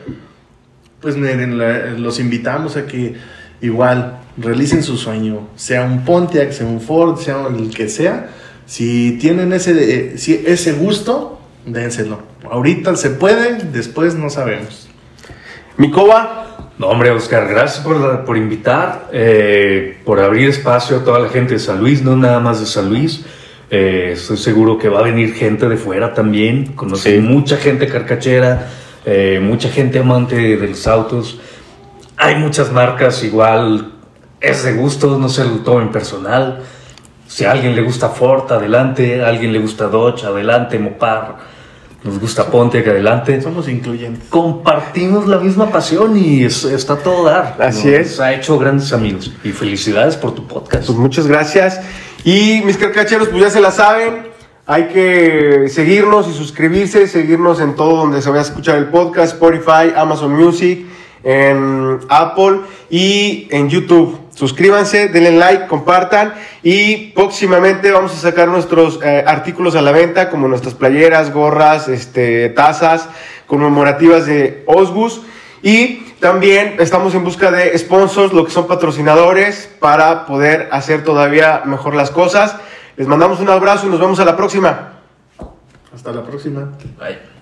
Pues miren, la- los invitamos a que igual realicen su sueño, sea un Pontiac, sea un Ford, sea el que sea. Si tienen ese, eh, si ese gusto, dénselo. Ahorita se puede, después no sabemos. Mi Coba, No, hombre, Oscar, gracias por, la- por invitar, eh, por abrir espacio a toda la gente de San Luis, no nada más de San Luis. Eh, estoy seguro que va a venir gente de fuera también. Conocí Sí. mucha gente carcachera, eh, mucha gente amante de los autos. Hay muchas marcas, igual es de gusto, no se lo tomen personal. Si a alguien le gusta Ford, adelante. A alguien le gusta Dodge, adelante. Mopar, nos gusta Pontiac, adelante Somos incluyentes. compartimos la misma pasión y es- está todo dar. Así es. Nos Ha hecho grandes amigos y felicidades por tu podcast. pues muchas gracias. Y mis carcacheros, pues ya se la saben. Hay que seguirnos y suscribirse, seguirnos en todo donde se vaya a escuchar el podcast, Spotify, Amazon Music, en Apple y en YouTube. Suscríbanse, denle like, compartan y próximamente vamos a sacar nuestros eh, artículos a la venta como nuestras playeras, gorras, este, tazas conmemorativas de Osbus y también estamos en busca de sponsors, lo que son patrocinadores para poder hacer todavía mejor las cosas. Les mandamos un abrazo y nos vemos a la próxima. Hasta la próxima. Bye.